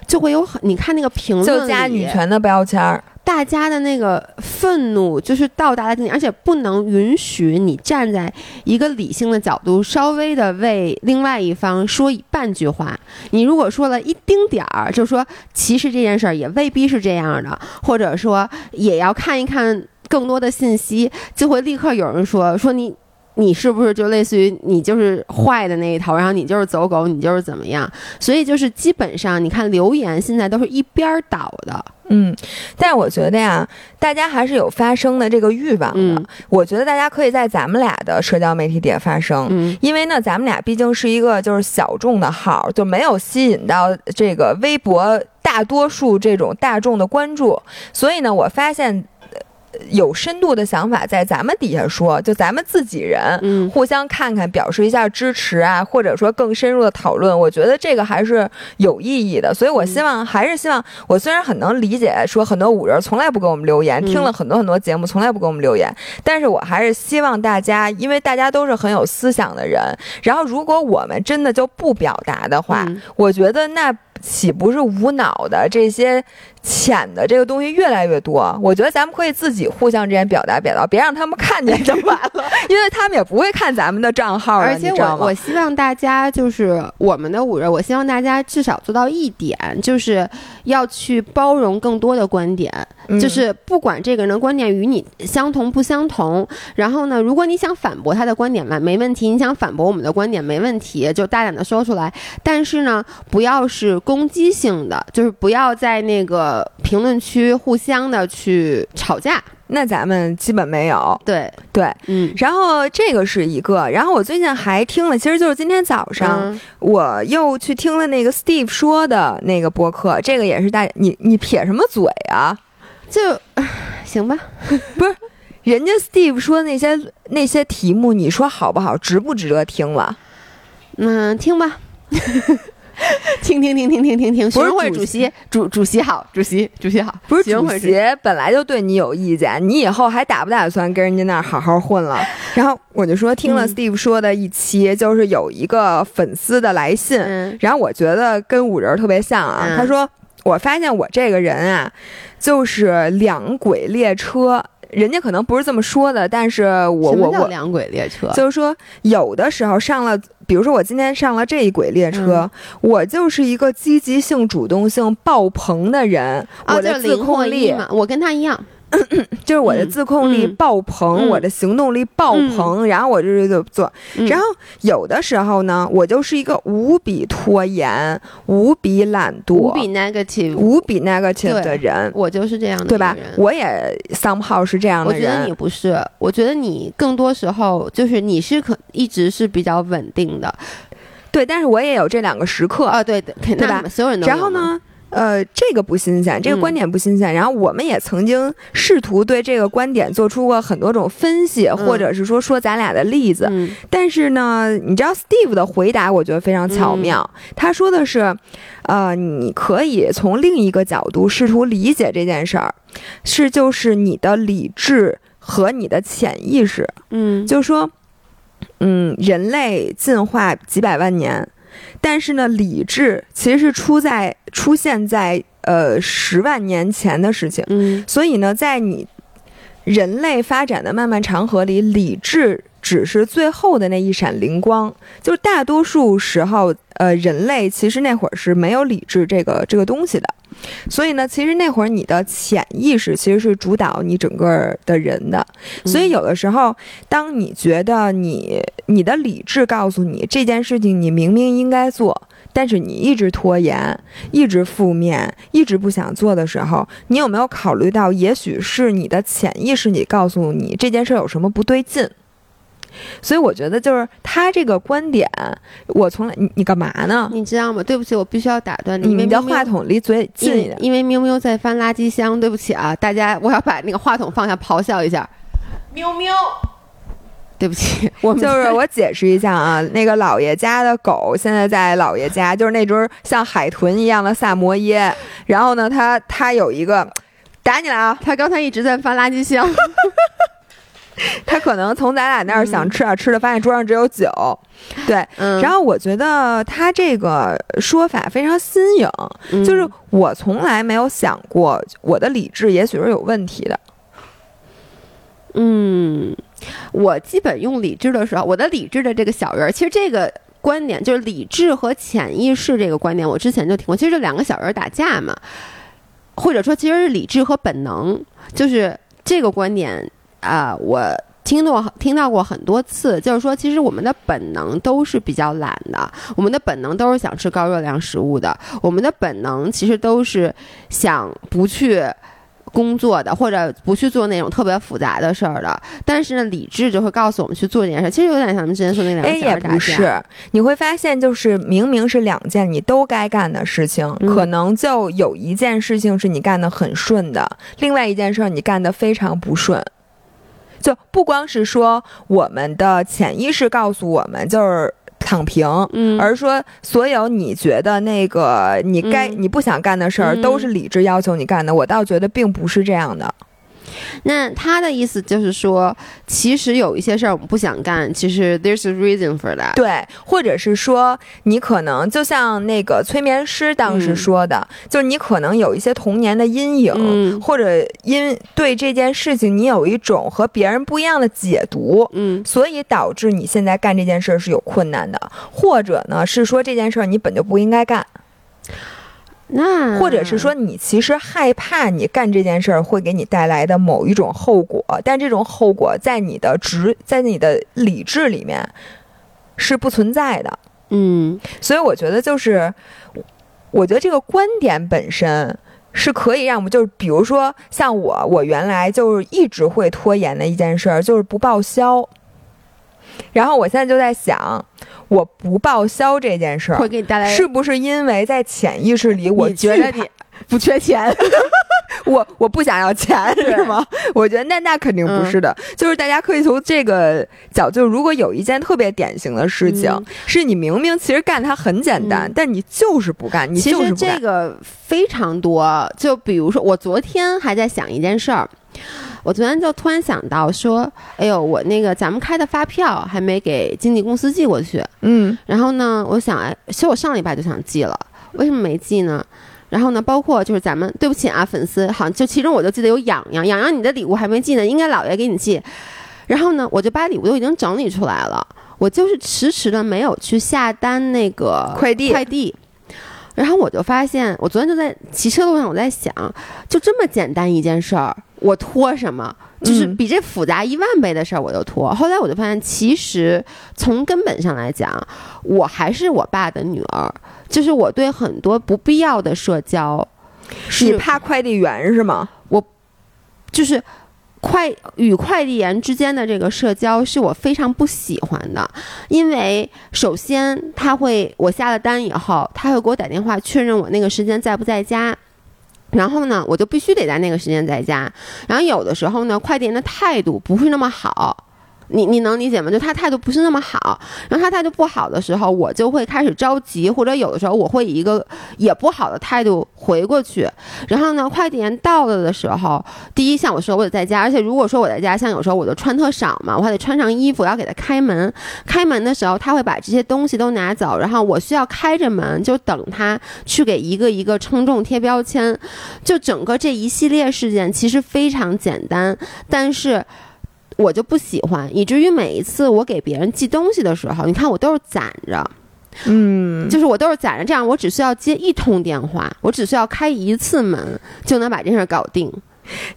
就会有很你看那个评论就加女权的标签儿，大家的那个愤怒就是到达了顶点，而且不能允许你站在一个理性的角度，稍微的为另外一方说一半句话。你如果说了一丁点儿，就说其实这件事儿也未必是这样的，或者说也要看一看更多的信息，就会立刻有人说说你。你是不是就类似于你就是坏的那一头，然后你就是走狗，你就是怎么样？所以就是基本上，你看留言现在都是一边儿倒的，嗯，但是我觉得呀，大家还是有发声的这个欲望的。嗯我觉得大家可以在咱们俩的社交媒体底下发声，嗯因为呢，咱们俩毕竟是一个就是小众的号，就没有吸引到这个微博大多数这种大众的关注，所以呢，我发现。呃有深度的想法在咱们底下说，就咱们自己人，嗯互相看看，表示一下支持啊，或者说更深入的讨论，我觉得这个还是有意义的。所以我希望，还是希望，我虽然很能理解说很多五人从来不给我们留言，嗯听了很多很多节目从来不给我们留言，但是我还是希望大家，因为大家都是很有思想的人，然后如果我们真的就不表达的话，嗯我觉得那岂不是无脑的这些浅的这个东西越来越多？我觉得咱们可以自己互相之间表达表达，别让他们看见就完了，因为他们也不会看咱们的账号了，而且我我希望大家就是我们的五人，我希望大家至少做到一点，就是要去包容更多的观点，嗯就是不管这个人的观点与你相同不相同，然后呢，如果你想反驳他的观点嘛，没问题；你想反驳我们的观点没问题，就大胆的说出来。但是呢，不要是攻击性的，就是不要在那个评论区互相的去吵架。那咱们基本没有对，对。嗯。然后这个是一个，然后我最近还听了，其实就是今天早上，嗯我又去听了那个 Steve 说的那个播客，这个也是大你你撇什么嘴啊？就行吧，不是人家 Steve 说那些那些题目，你说好不好，值不值得听了？嗯，听吧，听听听听听听听。学不是生会主主席席主主席好，主席主席好，不是主席本来就对你有意见，你以后还打不打算跟人家那儿好好混了？然后我就说听了嗯 Steve 说的一期，就是有一个粉丝的来信，嗯然后我觉得跟五人特别像啊。嗯他说我发现我这个人啊，就是两轨列车。人家可能不是这么说的，但是我我我两轨列车？就是说，有的时候上了，比如说我今天上了这一轨列车，嗯我就是一个积极性、主动性爆棚的人，啊，我的自就是零或控力，我跟他一样。就是我的嗯自控力嗯爆棚，嗯我的行动力爆棚，然后我就是就做。嗯然后有的时候呢，我就是一个无比拖延、无比懒惰、无比 negative，无比 negative 的人，我就是这样的对吧？我也 somehow 是这样的我觉得你。不是，我觉得你更多时候就是你是可一直是比较稳定的对，但是我也有这两个时刻。啊，对对，对吧所有人都？然后呢？呃，这个不新鲜，这个嗯观点不新鲜。然后我们也曾经试图对这个观点做出过很多种分析，或者是说说咱俩的例子。嗯但是呢，你知道 Steve 的回答，我觉得非常巧妙。他说的是，呃，你可以从另一个角度试图理解这件事儿，是就是你的理智和你的潜意识，嗯，就说，嗯，人类进化几百万年，但是呢，理智其实是出在出现在呃十万年前的事情。嗯所以呢，在你人类发展的漫漫长河里，理智只是最后的那一闪灵光。就是大多数时候，呃，人类其实那会儿是没有理智这个这个东西的。所以呢，其实那会儿你的潜意识其实是主导你整个的人的。所以有的时候，当你觉得你你的理智告诉你这件事情你明明应该做，但是你一直拖延，一直负面，一直不想做的时候，你有没有考虑到，也许是你的潜意识你告诉你这件事有什么不对劲？所以我觉得就是他这个观点，我从来你你干嘛呢？你知道吗？对不起，我必须要打断你，你的话筒离嘴因近一点。因为喵喵在翻垃圾箱，对不起啊，大家，我要把那个话筒放下，咆哮一下，喵喵。对不起，我们就是我解释一下啊，那个姥爷家的狗现在在姥爷家，就是那只像海豚一样的萨摩耶。然后呢，它它有一个打你了啊，它刚才一直在翻垃圾箱。它可能从咱俩那儿想吃点吃的，发现桌上只有酒。对，嗯，然后我觉得他这个说法非常新颖，嗯就是我从来没有想过我的理智也许是有问题的。嗯，我基本用理智的时候，我的理智的这个小人儿，其实这个观点就是理智和潜意识这个观点，我之前就听过。其实这两个小人儿打架嘛，或者说其实是理智和本能，就是这个观点啊、我听到听到过很多次，就是说其实我们的本能都是比较懒的，我们的本能都是想吃高热量食物的，我们的本能其实都是想不去。工作的，或者不去做那种特别复杂的事儿的，但是呢，理智就会告诉我们去做这件事。其实有点像咱们之前说那两哎，个小也人打架。不是，你会发现，就是明明是两件你都该干的事情，嗯可能就有一件事情是你干得很顺的，另外一件事儿你干得非常不顺。就不光是说我们的潜意识告诉我们就是躺平，嗯，而是说所有你觉得那个你该、嗯你不想干的事儿，嗯都是理智要求你干的。我倒觉得并不是这样的。那他的意思就是说，其实有一些事儿我们不想干，其实 there's a reason for that。对，或者是说，你可能就像那个催眠师当时嗯说的，就是你可能有一些童年的阴影，嗯或者因对这件事情你有一种和别人不一样的解读。嗯所以导致你现在干这件事儿是有困难的，或者呢是说这件事儿你本就不应该干，那或者是说你其实害怕你干这件事儿会给你带来的某一种后果，但这种后果在你的直在你的理智里面是不存在的。嗯所以我觉得就是，我觉得这个观点本身是可以让我们，就是比如说像我，我原来就是一直会拖延的一件事儿，就是不报销。然后我现在就在想，我不报销这件事儿，会给你带来是不是因为在潜意识里我觉得你不缺钱？我我不想要钱是吗？我觉得那那肯定不嗯是的，就是大家可以从这个角，度如果有一件特别典型的事情，嗯是你明明其实干它很简单，嗯但你就是不干，你其实这就是不干。个非常多，就比如说，我昨天还在想一件事儿，我昨天就突然想到说，哎呦，我那个咱们开的发票还没给经纪公司寄过去，嗯然后呢，我想，哎，其实我上礼拜就想寄了，为什么没寄呢？然后呢，包括就是咱们，对不起啊，粉丝，好像就其中我就记得有痒痒，痒痒你的礼物还没寄呢，应该姥爷给你寄。然后呢，我就把礼物都已经整理出来了，我就是迟迟的没有去下单那个快递快递。然后我就发现，我昨天就在骑车路上，我在想，就这么简单一件事儿，我拖什么？就是嗯比这复杂一万倍的事儿，我就拖。后来我就发现，其实从根本上来讲，我还是我爸的女儿，就是我对很多不必要的社交，你是怕快递员是吗？我就是快与快递员之间的这个社交是我非常不喜欢的，因为首先他会我下了单以后，他会给我打电话确认我那个时间在不在家。然后呢，我就必须得在那个时间在家。然后有的时候呢，快递员的态度不是那么好，你你能理解吗？就他态度不是那么好，然后他态度不好的时候，我就会开始着急，或者有的时候我会以一个也不好的态度回过去。然后呢，快递员到了的时候，第一像我说我得在家，而且如果说我在家，像有时候我就穿特少嘛，我还得穿上衣服，要给他开门。开门的时候，他会把这些东西都拿走，然后我需要开着门就等他去给一个一个称重贴标签。就整个这一系列事件其实非常简单，但是。我就不喜欢，以至于每一次我给别人寄东西的时候，你看我都是攒着，嗯，就是我都是攒着，这样我只需要接一通电话，我只需要开一次门就能把这事儿搞定。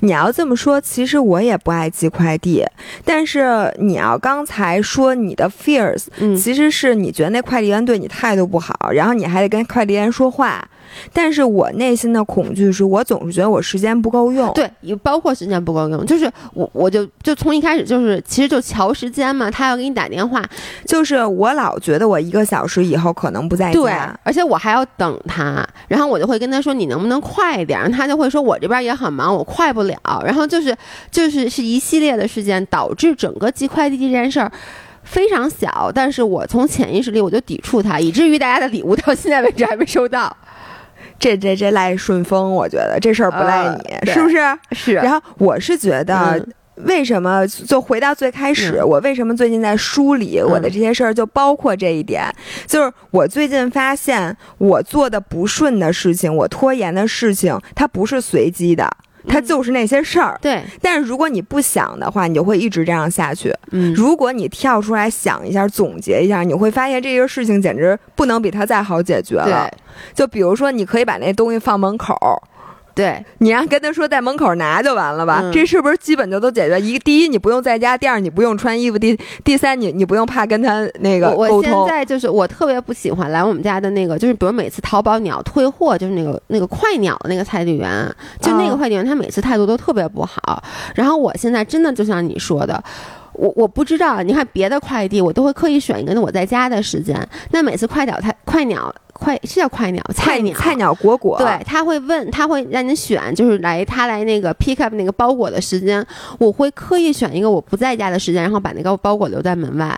你要这么说，其实我也不爱寄快递，但是你要刚才说你的 fears，嗯，其实是你觉得那快递员对你态度不好，然后你还得跟快递员说话。但是我内心的恐惧是我总是觉得我时间不够用，对，也包括时间不够用，就是我我就就从一开始就是其实就瞧时间嘛，他要给你打电话，就是我老觉得我一个小时以后可能不在家，对，而且我还要等他，然后我就会跟他说你能不能快一点，他就会说我这边也很忙，我快不了，然后就是就是是一系列的事件导致整个寄快递这件事儿非常小，但是我从潜意识里我就抵触他，以至于大家的礼物到现在为止还没收到。这这这赖顺丰，我觉得这事儿不赖你，是不是？是。然后我是觉得，为什么就回到最开始，我为什么最近在梳理我的这些事儿，就包括这一点，就是我最近发现我做的不顺的事情，我拖延的事情，它不是随机的。它就是那些事儿，对。但是如果你不想的话，你就会一直这样下去。嗯，如果你跳出来想一下，总结一下，你会发现这个事情简直不能比它再好解决了。就比如说，你可以把那东西放门口。对你让跟他说在门口拿就完了吧，这是不是基本就都解决？一第一你不用在家，第二你不用穿衣服，第第三你你不用怕跟他那个沟通。我现在就是我特别不喜欢来我们家的那个，就是比如每次淘宝你要退货，就是那个那个快鸟的那个快递员，就那个快递员他每次态度都特别不好。然后我现在真的就像你说的，我我不知道，你看别的快递我都会刻意选一个我在家的时间，那每次快鸟它快鸟。快是叫快鸟，菜鸟，菜鸟果果，对他会问，他会让你选，就是来他来那个 pick up 那个包裹的时间，我会刻意选一个我不在家的时间，然后把那个包裹留在门外。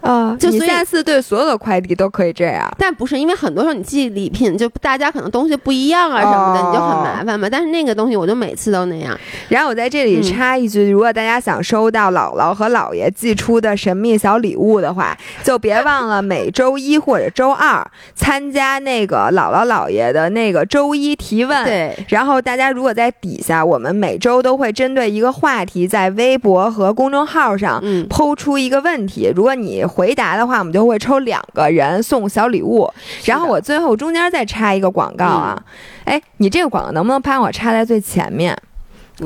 啊，就下次对所有的快递都可以这样，但不是因为很多时候你寄礼品，就大家可能东西不一样啊什么的，你就很麻烦嘛。但是那个东西我就每次都那样。然后我在这里插一句，如果大家想收到姥姥和姥爷寄出的神秘小礼物的话，就别忘了每周一或者周二参加那个姥姥姥爷的那个周一提问。对。然后大家如果在底下，我们每周都会针对一个话题，在微博和公众号上抛出一个问题，如果你。回答的话，我们就会抽两个人送小礼物。然后我最后中间再插一个广告啊，哎，你这个广告能不能帮我插在最前面？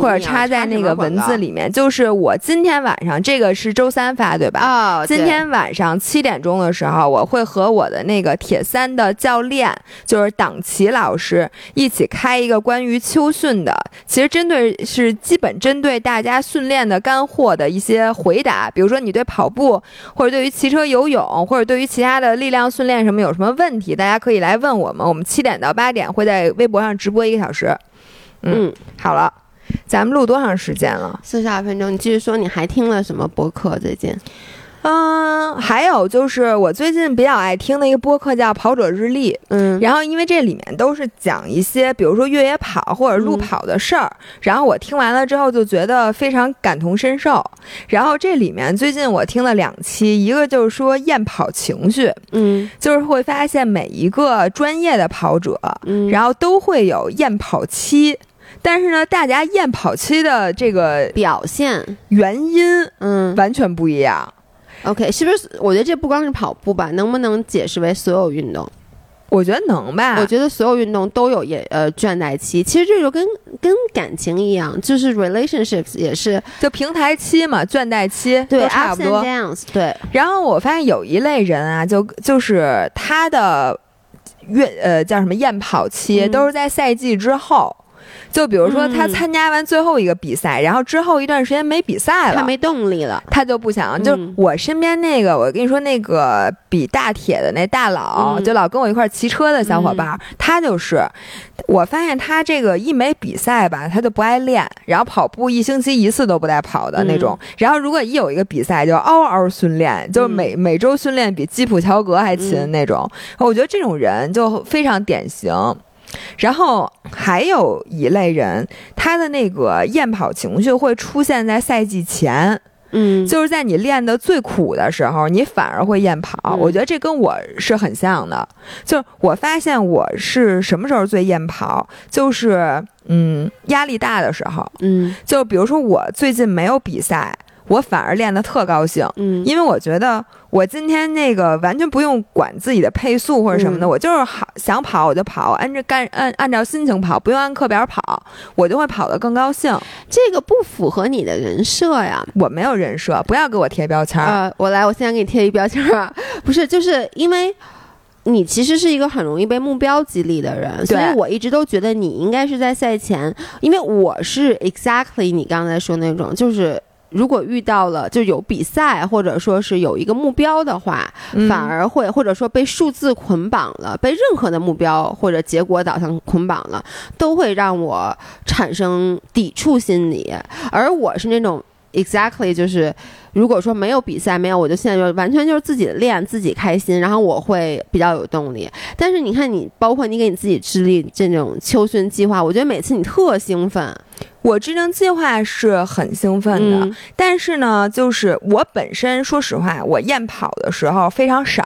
或者插在那个文字里面，就是我今天晚上这个是周三发对吧？哦，今天晚上七点钟的时候，我会和我的那个铁三的教练，就是党旗老师一起开一个关于秋训的，其实针对是基本针对大家训练的干货的一些回答，比如说你对跑步或者对于骑车、游泳或者对于其他的力量训练什么有什么问题，大家可以来问我们。我们七点到八点会在微博上直播一个小时。嗯，好了。咱们录多长时间了？四十二分钟。你继续说，你还听了什么播客最近？嗯，还有就是我最近比较爱听的一个播客叫《跑者日历》。嗯，然后因为这里面都是讲一些，比如说越野跑或者路跑的事儿，然后我听完了之后就觉得非常感同身受。然后这里面最近我听了两期，一个就是说验跑情绪，嗯，就是会发现每一个专业的跑者，嗯，然后都会有验跑期。但是呢，大家验跑期的这个表现原因，嗯，完全不一样。OK，是不是？我觉得这不光是跑步吧，能不能解释为所有运动？我觉得能吧。我觉得所有运动都有也呃倦怠期，其实这就跟跟感情一样，就是 relationships 也是就平台期嘛，倦怠期对差不多。对。然后我发现有一类人啊，就就是他的月呃叫什么验跑期都是在赛季之后。就比如说他嗯参加完最后一个比赛，然后之后一段时间没比赛了，他没动力了。他就不想。就我身边那个，我跟你说那个比大铁的那大佬，嗯就老跟我一块儿骑车的小伙伴，他就是。我发现他这个一没比赛吧，他就不爱练，然后跑步一星期一次都不带跑的那种。然后如果一有一个比赛，就嗷嗷训练，就是每、每周训练比基普乔格还勤嗯那种。我觉得这种人就非常典型。然后还有一类人，他的那个厌跑情绪会出现在赛季前，嗯，就是在你练的最苦的时候，你反而会厌跑。嗯我觉得这跟我是很像的。就是我发现我是什么时候最厌跑，就是嗯压力大的时候。嗯就比如说我最近没有比赛，我反而练得特高兴。嗯，因为我觉得我今天那个完全不用管自己的配速或者什么的，嗯我就是好想跑我就跑，按着干按按照心情跑，不用按课表跑，我就会跑得更高兴。这个不符合你的人设呀。我没有人设，不要给我贴标签儿。呃，我来，我现在给你贴一标签儿啊，不是，就是因为。你其实是一个很容易被目标激励的人，所以我一直都觉得你应该是在赛前，因为我是 exactly 你刚才说那种，就是如果遇到了就有比赛或者说是有一个目标的话，嗯反而会或者说被数字捆绑了，被任何的目标或者结果导向捆绑了，都会让我产生抵触心理。而我是那种 exactly 就是，如果说没有比赛，没有，我就现在就完全就是自己练，自己开心，然后我会比较有动力。但是你看你，包括你给你自己制定这种秋训计划，我觉得每次你特兴奋，我制定计划是很兴奋的，嗯但是呢，就是我本身说实话，我验跑的时候非常少。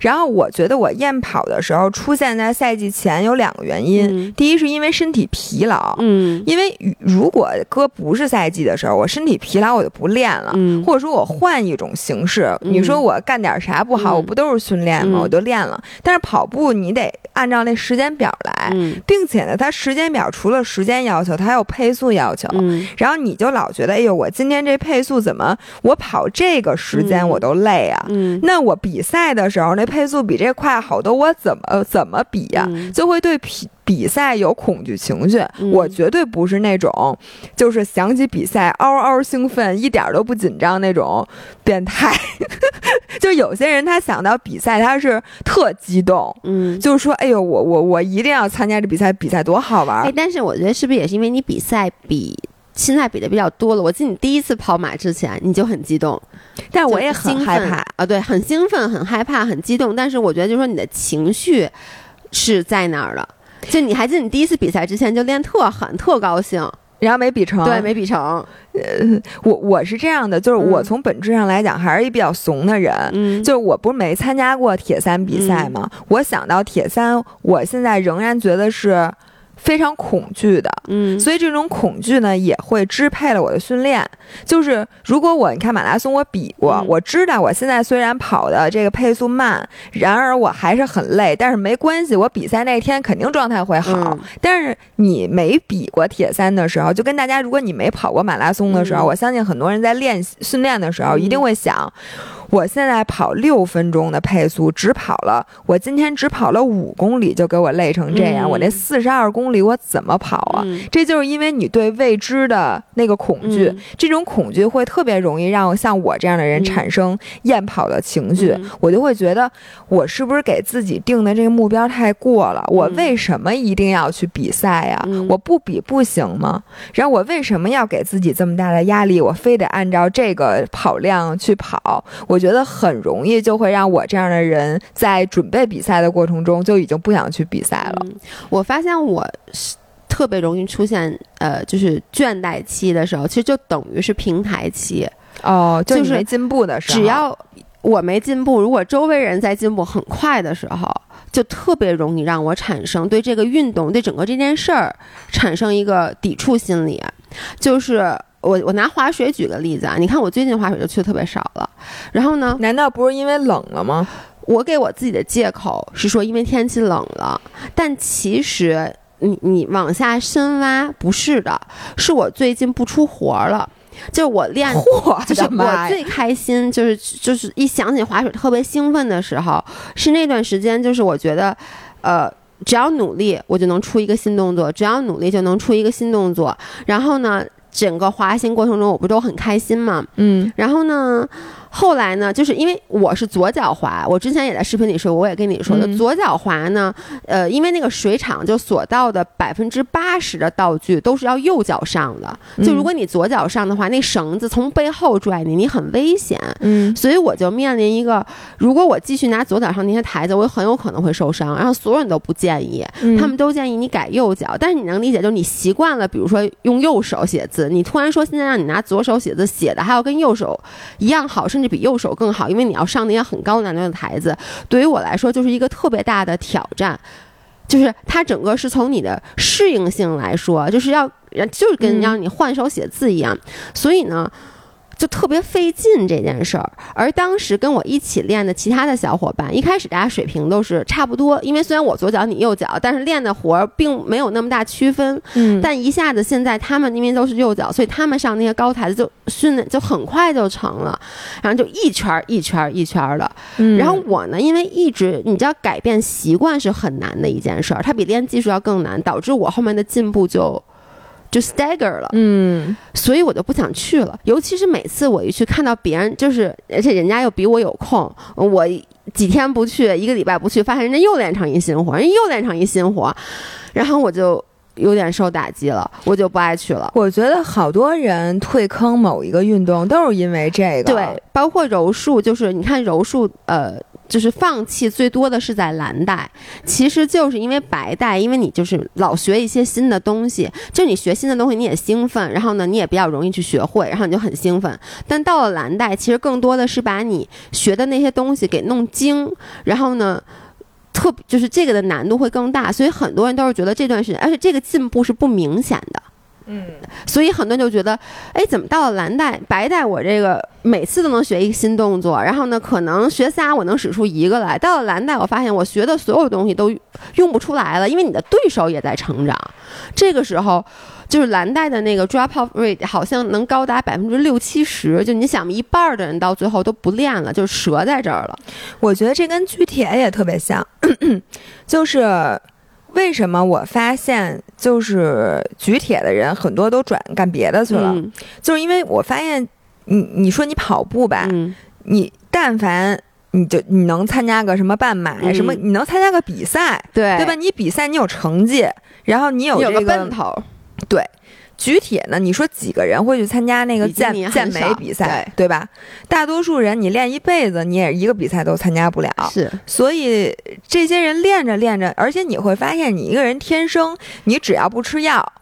然后我觉得我验跑的时候出现在赛季前有两个原因，嗯。第一是因为身体疲劳，嗯。因为如果哥不是赛季的时候，我身体疲劳我就不练了。嗯。或者说我换一种形式，嗯。你说我干点啥不好，嗯。我不都是训练吗？嗯。我就练了。但是跑步你得按照那时间表来，嗯。并且呢，它时间表除了时间要求，它还有配速要求。嗯。然后你就老觉得，哎呦，我今天这配速怎么我跑这个时间嗯。我都累啊？嗯。那我比赛的时候那配速比这快好多，我怎么怎么比呀、嗯就会对比比赛有恐惧情绪。嗯我绝对不是那种，就是想起比赛嗷嗷兴奋，一点都不紧张那种变态。就有些人他想到比赛，他是特激动，嗯。就是说，哎呦，我我我一定要参加这比赛，比赛多好玩哎，儿。但是我觉得是不是也是因为你比赛比现在比的比较多了？我记得你第一次跑马之前你就很激动，但我也很害怕。啊，对，很兴奋、很害怕、很激动。但是我觉得，就是说你的情绪是在那儿的。就你还记得你第一次比赛之前就练特狠、特高兴，然后没比成，对，没比成，呃 我我是这样的，就是我嗯从本质上来讲还是一比较怂的人。嗯，就是我不是没参加过铁三比赛吗？我想到铁三，我现在仍然觉得是非常恐惧的。嗯，所以这种恐惧呢，也会支配了我的训练。就是如果我你看马拉松，我比过，嗯我知道我现在虽然跑的这个配速慢，然而我还是很累，但是没关系，我比赛那天肯定状态会好。嗯但是你没比过铁三的时候，就跟大家，如果你没跑过马拉松的时候，嗯我相信很多人在练习训练的时候，嗯一定会想。我现在跑六分钟的配速，只跑了，我今天只跑了五公里，就给我累成这样。嗯我那四十二公里我怎么跑啊？嗯这就是因为你对未知的那个恐惧，嗯这种恐惧会特别容易让像我这样的人嗯产生厌跑的情绪。嗯我就会觉得，我是不是给自己定的这个目标太过了？我为什么一定要去比赛呀、嗯我不比不行吗？然后我为什么要给自己这么大的压力？我非得按照这个跑量去跑？我觉得很容易就会让我这样的人在准备比赛的过程中就已经不想去比赛了。嗯我发现我是特别容易出现呃，就是倦怠期的时候，其实就等于是平台期。哦，就就是没进步的时候，只要我没进步，如果周围人在进步很快的时候，就特别容易让我产生对这个运动、对整个这件事儿产生一个抵触心理。就是我我拿滑水举个例子啊，你看我最近滑水就去的特别少了，然后呢，难道不是因为冷了吗？我给我自己的借口是说因为天气冷了，但其实你你往下深挖不是的，是我最近不出活儿了。就是我练，就是我最开心，就是就是一想起滑水特别兴奋的时候，是那段时间，就是我觉得，呃，只要努力，我就能出一个新动作；只要努力，就能出一个新动作。然后呢，整个滑行过程中，我不都很开心嘛？嗯然后呢，后来呢，就是因为我是左脚滑，我之前也在视频里说，我也跟你说的，嗯左脚滑呢，呃，因为那个水场就索道的百分之八十的道具都是要右脚上的，就嗯如果你左脚上的话，那绳子从背后拽你，你很危险。嗯所以我就面临一个，如果我继续拿左脚上那些台子，我很有可能会受伤。然后所有人都不建议，嗯他们都建议你改右脚。但是你能理解，就是你习惯了，比如说用右手写字，你突然说现在让你拿左手写字，写的还要跟右手一样好，甚至比右手更好，因为你要上那些很高难度的台子，对于我来说就是一个特别大的挑战。就是它整个是从你的适应性来说，就是要就是跟嗯让你换手写字一样，所以呢。就特别费劲这件事儿，而当时跟我一起练的其他的小伙伴，一开始大家水平都是差不多，因为虽然我左脚你右脚，但是练的活儿并没有那么大区分。嗯但一下子现在他们因为都是右脚，所以他们上那些高台子就训练就很快就成了，然后就一圈儿一圈儿一圈儿的。嗯然后我呢，因为一直你知道改变习惯是很难的一件事儿，它比练技术要更难，导致我后面的进步就就 stagger 了。嗯所以我就不想去了。尤其是每次我一去看到别人，就是而且人家又比我有空，我几天不去，一个礼拜不去，发现人家又练成一新活，人家又练成一新活，然后我就有点受打击了，我就不爱去了。我觉得好多人退坑某一个运动都是因为这个。对，包括柔术，就是你看柔术，呃。就是放弃最多的是在蓝带，其实就是因为白带，因为你就是老学一些新的东西，就你学新的东西你也兴奋，然后呢你也比较容易去学会，然后你就很兴奋。但到了蓝带，其实更多的是把你学的那些东西给弄精，然后呢。特就是这个的难度会更大，所以很多人都是觉得这段时间，而且这个进步是不明显的，嗯所以很多人就觉得，哎，怎么到了蓝带、白带，我这个每次都能学一个新动作，然后呢，可能学仨我能使出一个来，到了蓝带，我发现我学的所有东西都用不出来了，因为你的对手也在成长。这个时候，就是蓝带的那个 drop off rate 好像能高达百分之六七十，就你想，一半儿的人到最后都不练了，就是折在这儿了。我觉得这跟举铁也特别像，就是为什么我发现就是举铁的人很多都转干别的去了，嗯就是因为我发现你你说你跑步吧，嗯，你但凡你就你能参加个什么半马，嗯什么你能参加个比赛，对对吧？？你比赛你有成绩，然后你有有这个奔头，对。举铁呢？你说几个人会去参加那个健健美比赛，对吧？大多数人你练一辈子，你也一个比赛都参加不了。是所以这些人练着练着，而且你会发现，你一个人天生，你只要不吃药，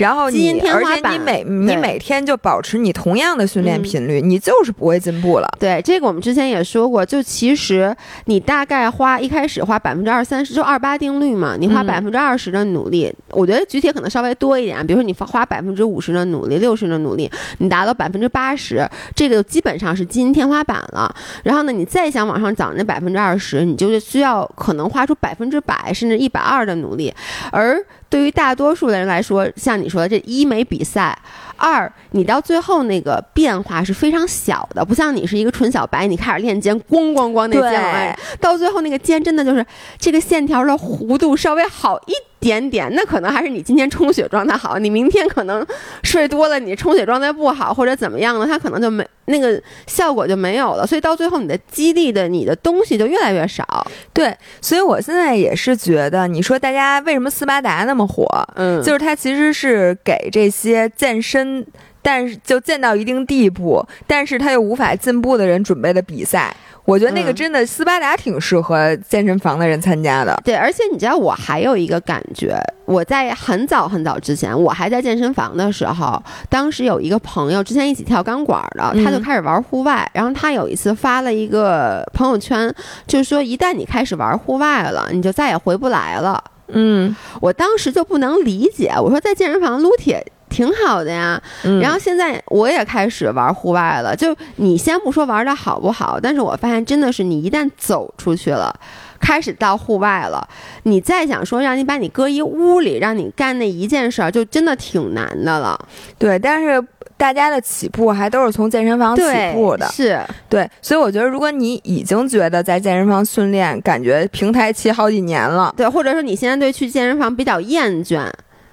然后基因你，天花板而且你每你每天就保持你同样的训练嗯频率，你就是不会进步了。对，这个我们之前也说过，就其实你大概花一开始花百分之二三十，就二八定律嘛，你花嗯百分之二十的努力，我觉得举铁可能稍微多一点，比如说你花百分之五十的努力，六十的努力，你达到百分之八十，这个基本上是基因天花板了。然后呢，你再想往上涨那百分之二十，你就是需要可能花出百分之百甚至一百二的努力，而对于大多数的人来说，像你说的，这一没比赛，二你到最后那个变化是非常小的，不像你是一个纯小白，你开始练肩，咣咣咣那肩往外，到最后那个肩真的就是这个线条的弧度稍微好一点点，那可能还是你今天充血状态好，你明天可能睡多了，你充血状态不好或者怎么样呢，它可能就没那个效果就没有了，所以到最后你的激励的你的东西就越来越少，对，所以我现在也是觉得，你说大家为什么斯巴达那么火？嗯，就是它其实是给这些健身，但是就健到一定地步，但是他又无法进步的人准备的比赛。我觉得那个嗯真的斯巴达挺适合健身房的人参加的。对，而且你知道，我还有一个感觉，我在很早很早之前，我还在健身房的时候，当时有一个朋友，之前一起跳钢管的，他就嗯开始玩户外，然后他有一次发了一个朋友圈，就是说一旦你开始玩户外了，你就再也回不来了。嗯，我当时就不能理解，我说在健身房撸铁挺好的呀，嗯然后现在我也开始玩户外了，就你先不说玩的好不好，但是我发现真的是你一旦走出去了。开始到户外了，你再想说让你把你搁一屋里，让你干那一件事儿，就真的挺难的了。对，但是大家的起步还都是从健身房起步的，是对，所以我觉得，如果你已经觉得在健身房训练感觉平台期好几年了，对，或者说你现在对去健身房比较厌倦。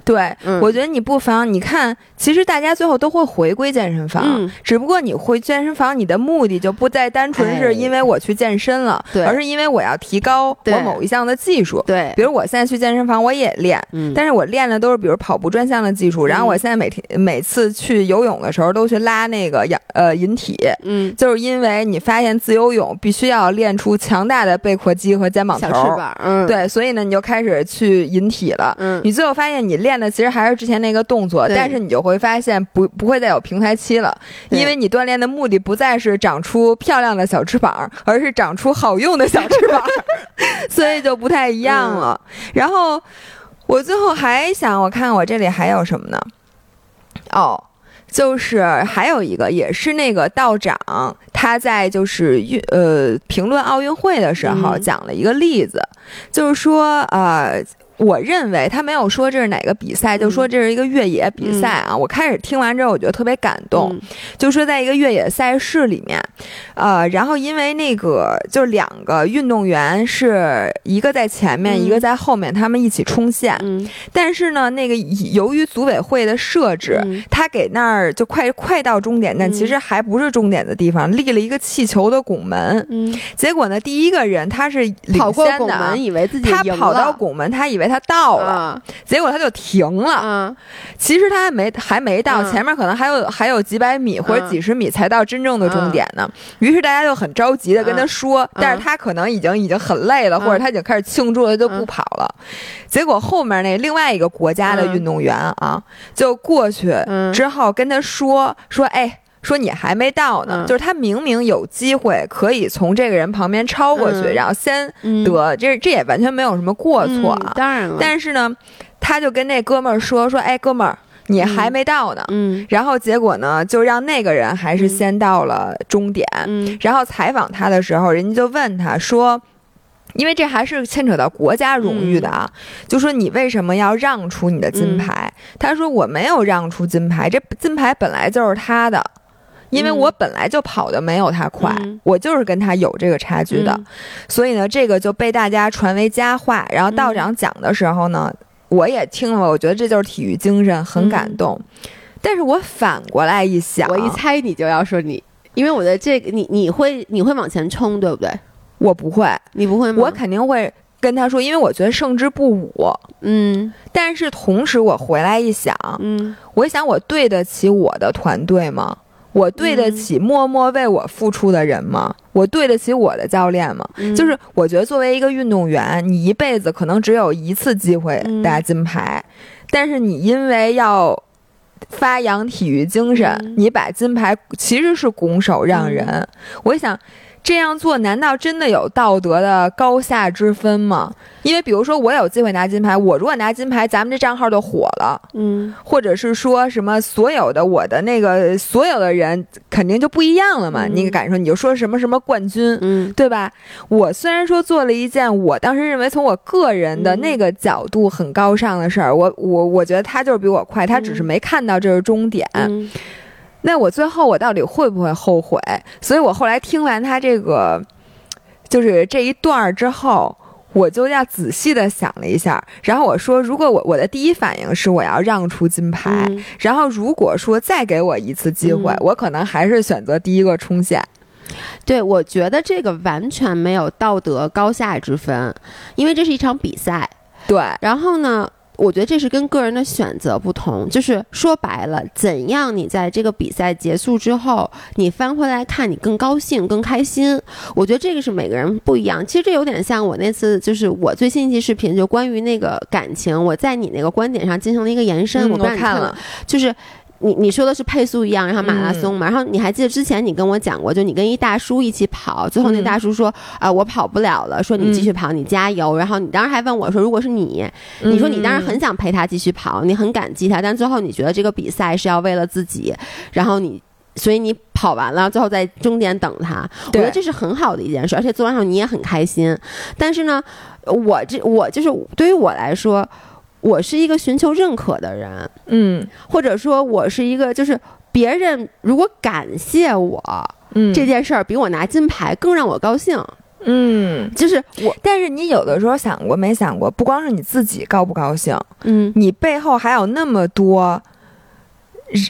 对，嗯。我觉得你不妨你看，其实大家最后都会回归健身房，嗯。只不过你回健身房，你的目的就不再单纯哎。是因为我去健身了，对。而是因为我要提高我某一项的技术。对。比如我现在去健身房，我也练，嗯。但是我练的都是比如跑步专项的技术，然后嗯我现在每天每次去游泳的时候都去拉那个氧呃引体，嗯，就是因为你发现自由泳必须要练出强大的背阔肌和肩膀头，小翅膀，嗯，，对，所以呢你就开始去引体了。嗯，你最后发现你练的其实还是之前那个动作，但是你就会发现不不会再有平台期了，因为你锻炼的目的不再是长出漂亮的小翅膀，而是长出好用的小翅膀，所以就不太一样了。然后我最后还想，我看我这里还有什么呢？哦。就是还有一个，也是那个道长，他在就是运呃评论奥运会的时候嗯讲了一个例子，就是说呃，我认为他没有说这是哪个比赛，就说这是一个越野比赛啊。我开始听完之后，我觉得特别感动，嗯。就说在一个越野赛事里面，呃，然后因为那个就两个运动员是一个在前面，嗯。一个在后面，他们一起冲线，嗯。但是呢，那个由于组委会的设置。嗯。他给那儿就快快到终点，但嗯。其实还不是终点的地方，立了一个气球的拱门。嗯，结果呢，第一个人他是领跑过拱先的啊，门，以为自己他跑到拱门，他以为他到了，啊结果他就停了。啊，其实他还没还没到，嗯。前面可能还有还有几百米或者嗯几十米才到真正的终点呢。于是大家就很着急的跟他说，嗯。但是他可能已经已经很累了，嗯。或者他已经开始庆祝了，就不嗯跑了。结果后面那另外一个国家的嗯。运动员啊，就过去嗯。之后跟他说说，哎。说你还没到呢，嗯就是他明明有机会可以从这个人旁边超过去，嗯然后先嗯得，这这也完全没有什么过错啊。嗯当然了，但是呢，他就跟那哥们儿说说，哎，哥们儿，你还没到呢。嗯然后结果呢，就让那个人还是嗯先到了终点。嗯然后采访他的时候，人家就问他说。因为这还是牵扯到国家荣誉的啊，就说你为什么要让出你的金牌？他说我没有让出金牌，这金牌本来就是他的，因为嗯我本来就跑的没有他快，嗯我就是跟他有这个差距的。嗯所以呢，这个就被大家传为佳话。然后道长讲的时候呢，我也听了，我觉得这就是体育精神，很感动。但是我反过来一想，嗯我一猜你就要说你，因为我的这个你你会你会往前冲，对不对？我不会，你不会吗？我肯定会跟他说，因为我觉得胜之不武。嗯但是同时，我回来一想，嗯我一想，我对得起我的团队吗？我对得起默默为我付出的人吗？我对得起我的教练吗？嗯就是我觉得作为一个运动员，你一辈子可能只有一次机会嗯拿金牌，但是你因为要发扬体育精神，嗯你把金牌其实是拱手让人。我想。这样做难道真的有道德的高下之分吗？因为比如说我有机会拿金牌，我如果拿金牌，咱们这账号就火了，嗯或者是说什么所有的我的那个所有的人肯定就不一样了嘛。嗯你感受你就说什么什么冠军，嗯对吧？我虽然说做了一件我当时认为从我个人的嗯那个角度很高尚的事儿，我我我觉得他就是比我快，他只是没看到这是终点。嗯那我最后我到底会不会后悔？所以我后来听完他这个就是这一段儿之后。我就要仔细的想了一下，然后我说，如果我我的第一反应是我要让出金牌，嗯然后如果说再给我一次机会，嗯我可能还是选择第一个冲线。对，我觉得这个完全没有道德高下之分，因为这是一场比赛。对，然后呢，我觉得这是跟个人的选择不同，就是说白了，怎样你在这个比赛结束之后，你翻回来看，你更高兴、更开心。我觉得这个是每个人不一样。其实这有点像我那次，就是我最新一期视频，就关于那个感情，我在你那个观点上进行了一个延伸。嗯我不知道你了看了，就是。你你说的是配速一样，然后马拉松嘛，然后你还记得之前你跟我讲过，就你跟一大叔一起跑，最后那嗯大叔说啊、我跑不了了，说你继续跑，你加油。然后你当时还问我说，如果是你，你说你当时很想陪他继续跑，你很感激他，但最后你觉得这个比赛是要为了自己，然后你。所以你跑完了，最后在终点等他，我觉得这是很好的一件事，而且做完后你也很开心。但是呢，我这我就是对于我来说，我是一个寻求认可的人，嗯。或者说我是一个就是别人如果感谢我嗯。这件事儿，比我拿金牌更让我高兴。嗯，就是我，但是你有的时候想过没想过，不光是你自己高不高兴，嗯，你背后还有那么多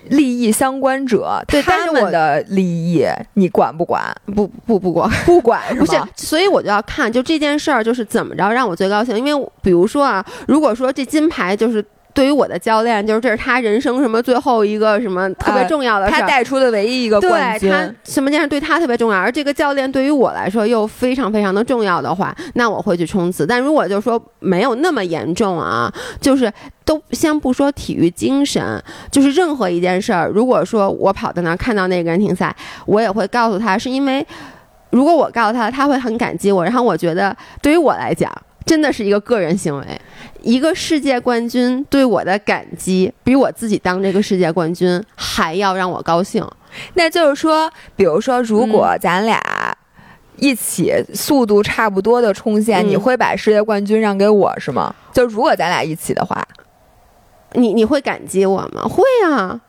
利益相关者，对但他是我们的利益你管不管？不不 不管。不管不是，所以我就要看，就这件事儿，就是怎么着让我最高兴。因为比如说啊，如果说这金牌就是对于我的教练，就是这是他人生什么最后一个什么特别重要的。他带出的唯一一个对冠军，他什么件事对他特别重要，而这个教练对于我来说又非常非常的重要的话，那我会去冲刺。但如果就说没有那么严重啊，就是都先不说体育精神，就是任何一件事儿，如果说我跑到那儿看到那个人停赛，我也会告诉他，是因为如果我告诉他，他会很感激我，然后我觉得对于我来讲。真的是一个个人行为，一个世界冠军对我的感激，比我自己当这个世界冠军还要让我高兴。那就是说，比如说，如果嗯咱俩一起速度差不多的冲线，嗯你会把世界冠军让给我是吗？就如果咱俩一起的话，你你会感激我吗？会啊，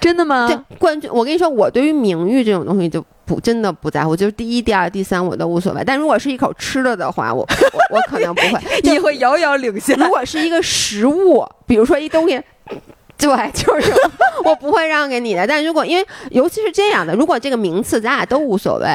真的吗？对冠军。我跟你说，我对于名誉这种东西就不真的不在乎，就是第一、第二、第三我都无所谓。但如果是一口吃的的话，我我我可能不会。你会遥遥领先。如果是一个食物，比如说一东西。对，就是我不会让给你的。但如果因为尤其是这样的，如果这个名次咱俩都无所谓，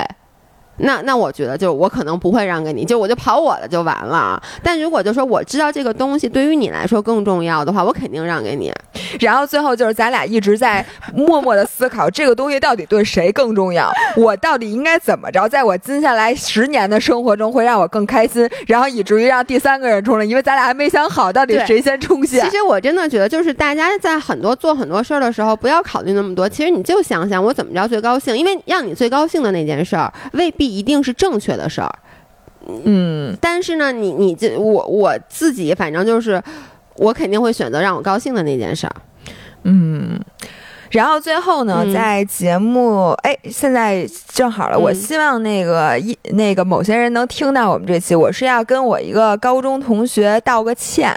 那那我觉得就我可能不会让给你，就我就跑我的就完了。但如果就说我知道这个东西对于你来说更重要的话，我肯定让给你。然后最后就是咱俩一直在默默的思考这个东西到底对谁更重要，我到底应该怎么着，在我接下来十年的生活中会让我更开心，然后以至于让第三个人冲了，因为咱俩还没想好到底谁先冲线其。实我真的觉得，就是大家在很多做很多事儿的时候，不要考虑那么多。其实你就想想我怎么着最高兴，因为让你最高兴的那件事儿，未必一定是正确的事儿。嗯，但是呢，你你这我我自己反正就是，我肯定会选择让我高兴的那件事儿。嗯，然后最后呢，嗯在节目哎，现在正好了，嗯我希望那个一那个某些人能听到我们这期，我是要跟我一个高中同学道个歉，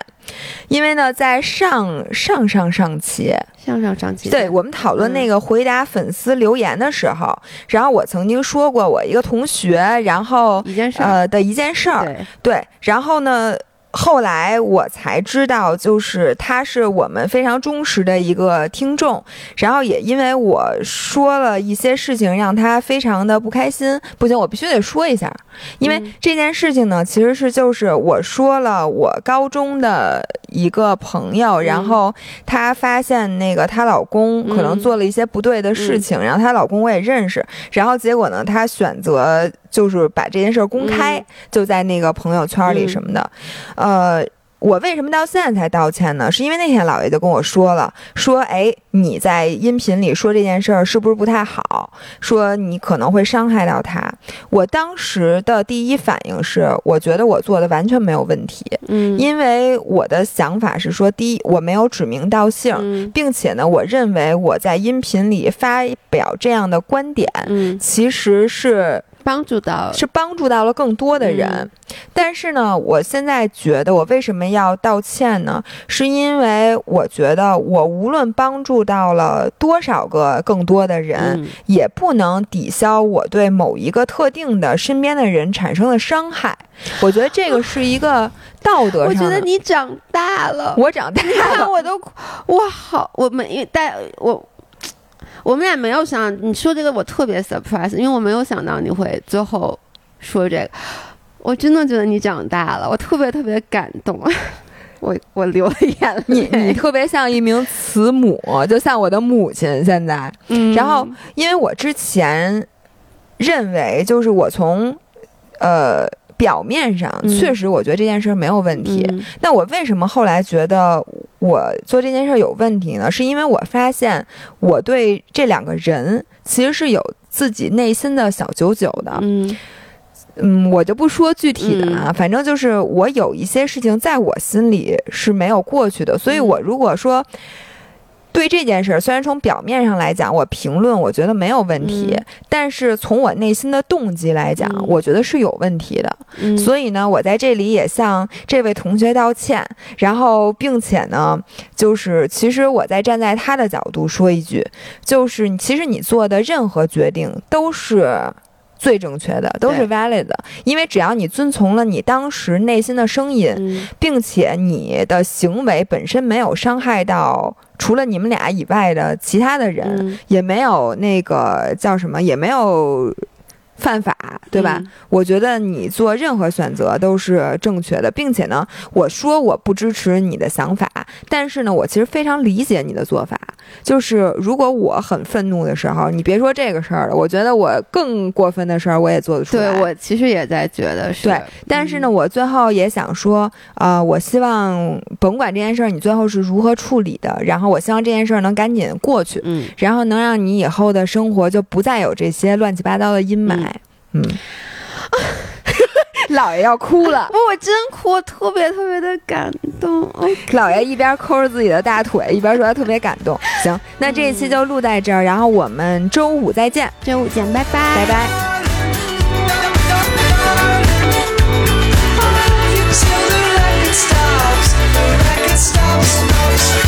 因为呢，在上上上上期，上上上期。对我们讨论那个回答粉丝留言的时候，然后我曾经说过我一个同学，然后一件事儿，呃的一件事儿，对，对，然后呢，后来我才知道，就是他是我们非常忠实的一个听众，然后也因为我说了一些事情，让他非常的不开心。不行，我必须得说一下，因为嗯这件事情呢，其实是就是我说了我高中的一个朋友，然后她发现那个她老公可能嗯做了一些不对的事情，然后她老公我也认识，然后结果呢，她选择就是把这件事儿公开，嗯。就在那个朋友圈里什么的，呃。我为什么到现在才道歉呢？是因为那天老爷就跟我说了，说，哎，你在音频里说这件事儿是不是不太好？说你可能会伤害到他。我当时的第一反应是，我觉得我做的完全没有问题，嗯，因为我的想法是说，第一，我没有指名道姓，嗯并且呢，我认为我在音频里发表这样的观点，嗯，其实是帮助到是帮助到了更多的人。嗯但是呢，我现在觉得我为什么要道歉呢？是因为我觉得我无论帮助到了多少个更多的人，嗯也不能抵消我对某一个特定的身边的人产生的伤害。我觉得这个是一个道德我觉。得你长大了，我长大你看了，我都我好，我没带我。我们俩没有想你说这个，我特别 surprise，因为我没有想到你会最后说这个，我真的觉得你长大了，我特别特别感动，我我流了眼泪。你你特别像一名慈母，就像我的母亲现在。嗯，然后因为我之前认为，就是我从呃表面上嗯确实我觉得这件事儿没有问题，嗯那我为什么后来觉得我做这件事儿有问题呢？是因为我发现我对这两个人其实是有自己内心的小九九的。嗯嗯，我就不说具体的啊，反正就是我有一些事情在我心里是没有过去的，所以嗯我如果说。对这件事儿，虽然从表面上来讲，我评论我觉得没有问题，嗯但是从我内心的动机来讲，嗯我觉得是有问题的。嗯，所以呢，我在这里也向这位同学道歉，然后并且呢，就是其实我在站在他的角度说一句，就是其实你做的任何决定都是。最正确的都是 valid 的，因为只要你遵从了你当时内心的声音，嗯。并且你的行为本身没有伤害到除了你们俩以外的其他的人，嗯。也没有那个叫什么，也没有犯法，对吧？嗯我觉得你做任何选择都是正确的，并且呢，我说我不支持你的想法，但是呢，我其实非常理解你的做法。就是如果我很愤怒的时候，你别说这个事儿了，我觉得我更过分的事儿我也做得出来。对我其实也在觉得是，对但是呢，我最后也想说，啊，我希望甭管这件事儿你最后是如何处理的，然后我希望这件事儿能赶紧过去，嗯，然后能让你以后的生活就不再有这些乱七八糟的阴霾。嗯，姥爷要哭了，不我真哭，我特别特别的感动。哦姥爷一边抠着自己的大腿，一边说他特别感动。行，那这一期就录在这儿，然后我们周五再见，周五见，拜拜，拜拜。Till the record stops, the record stops, stops.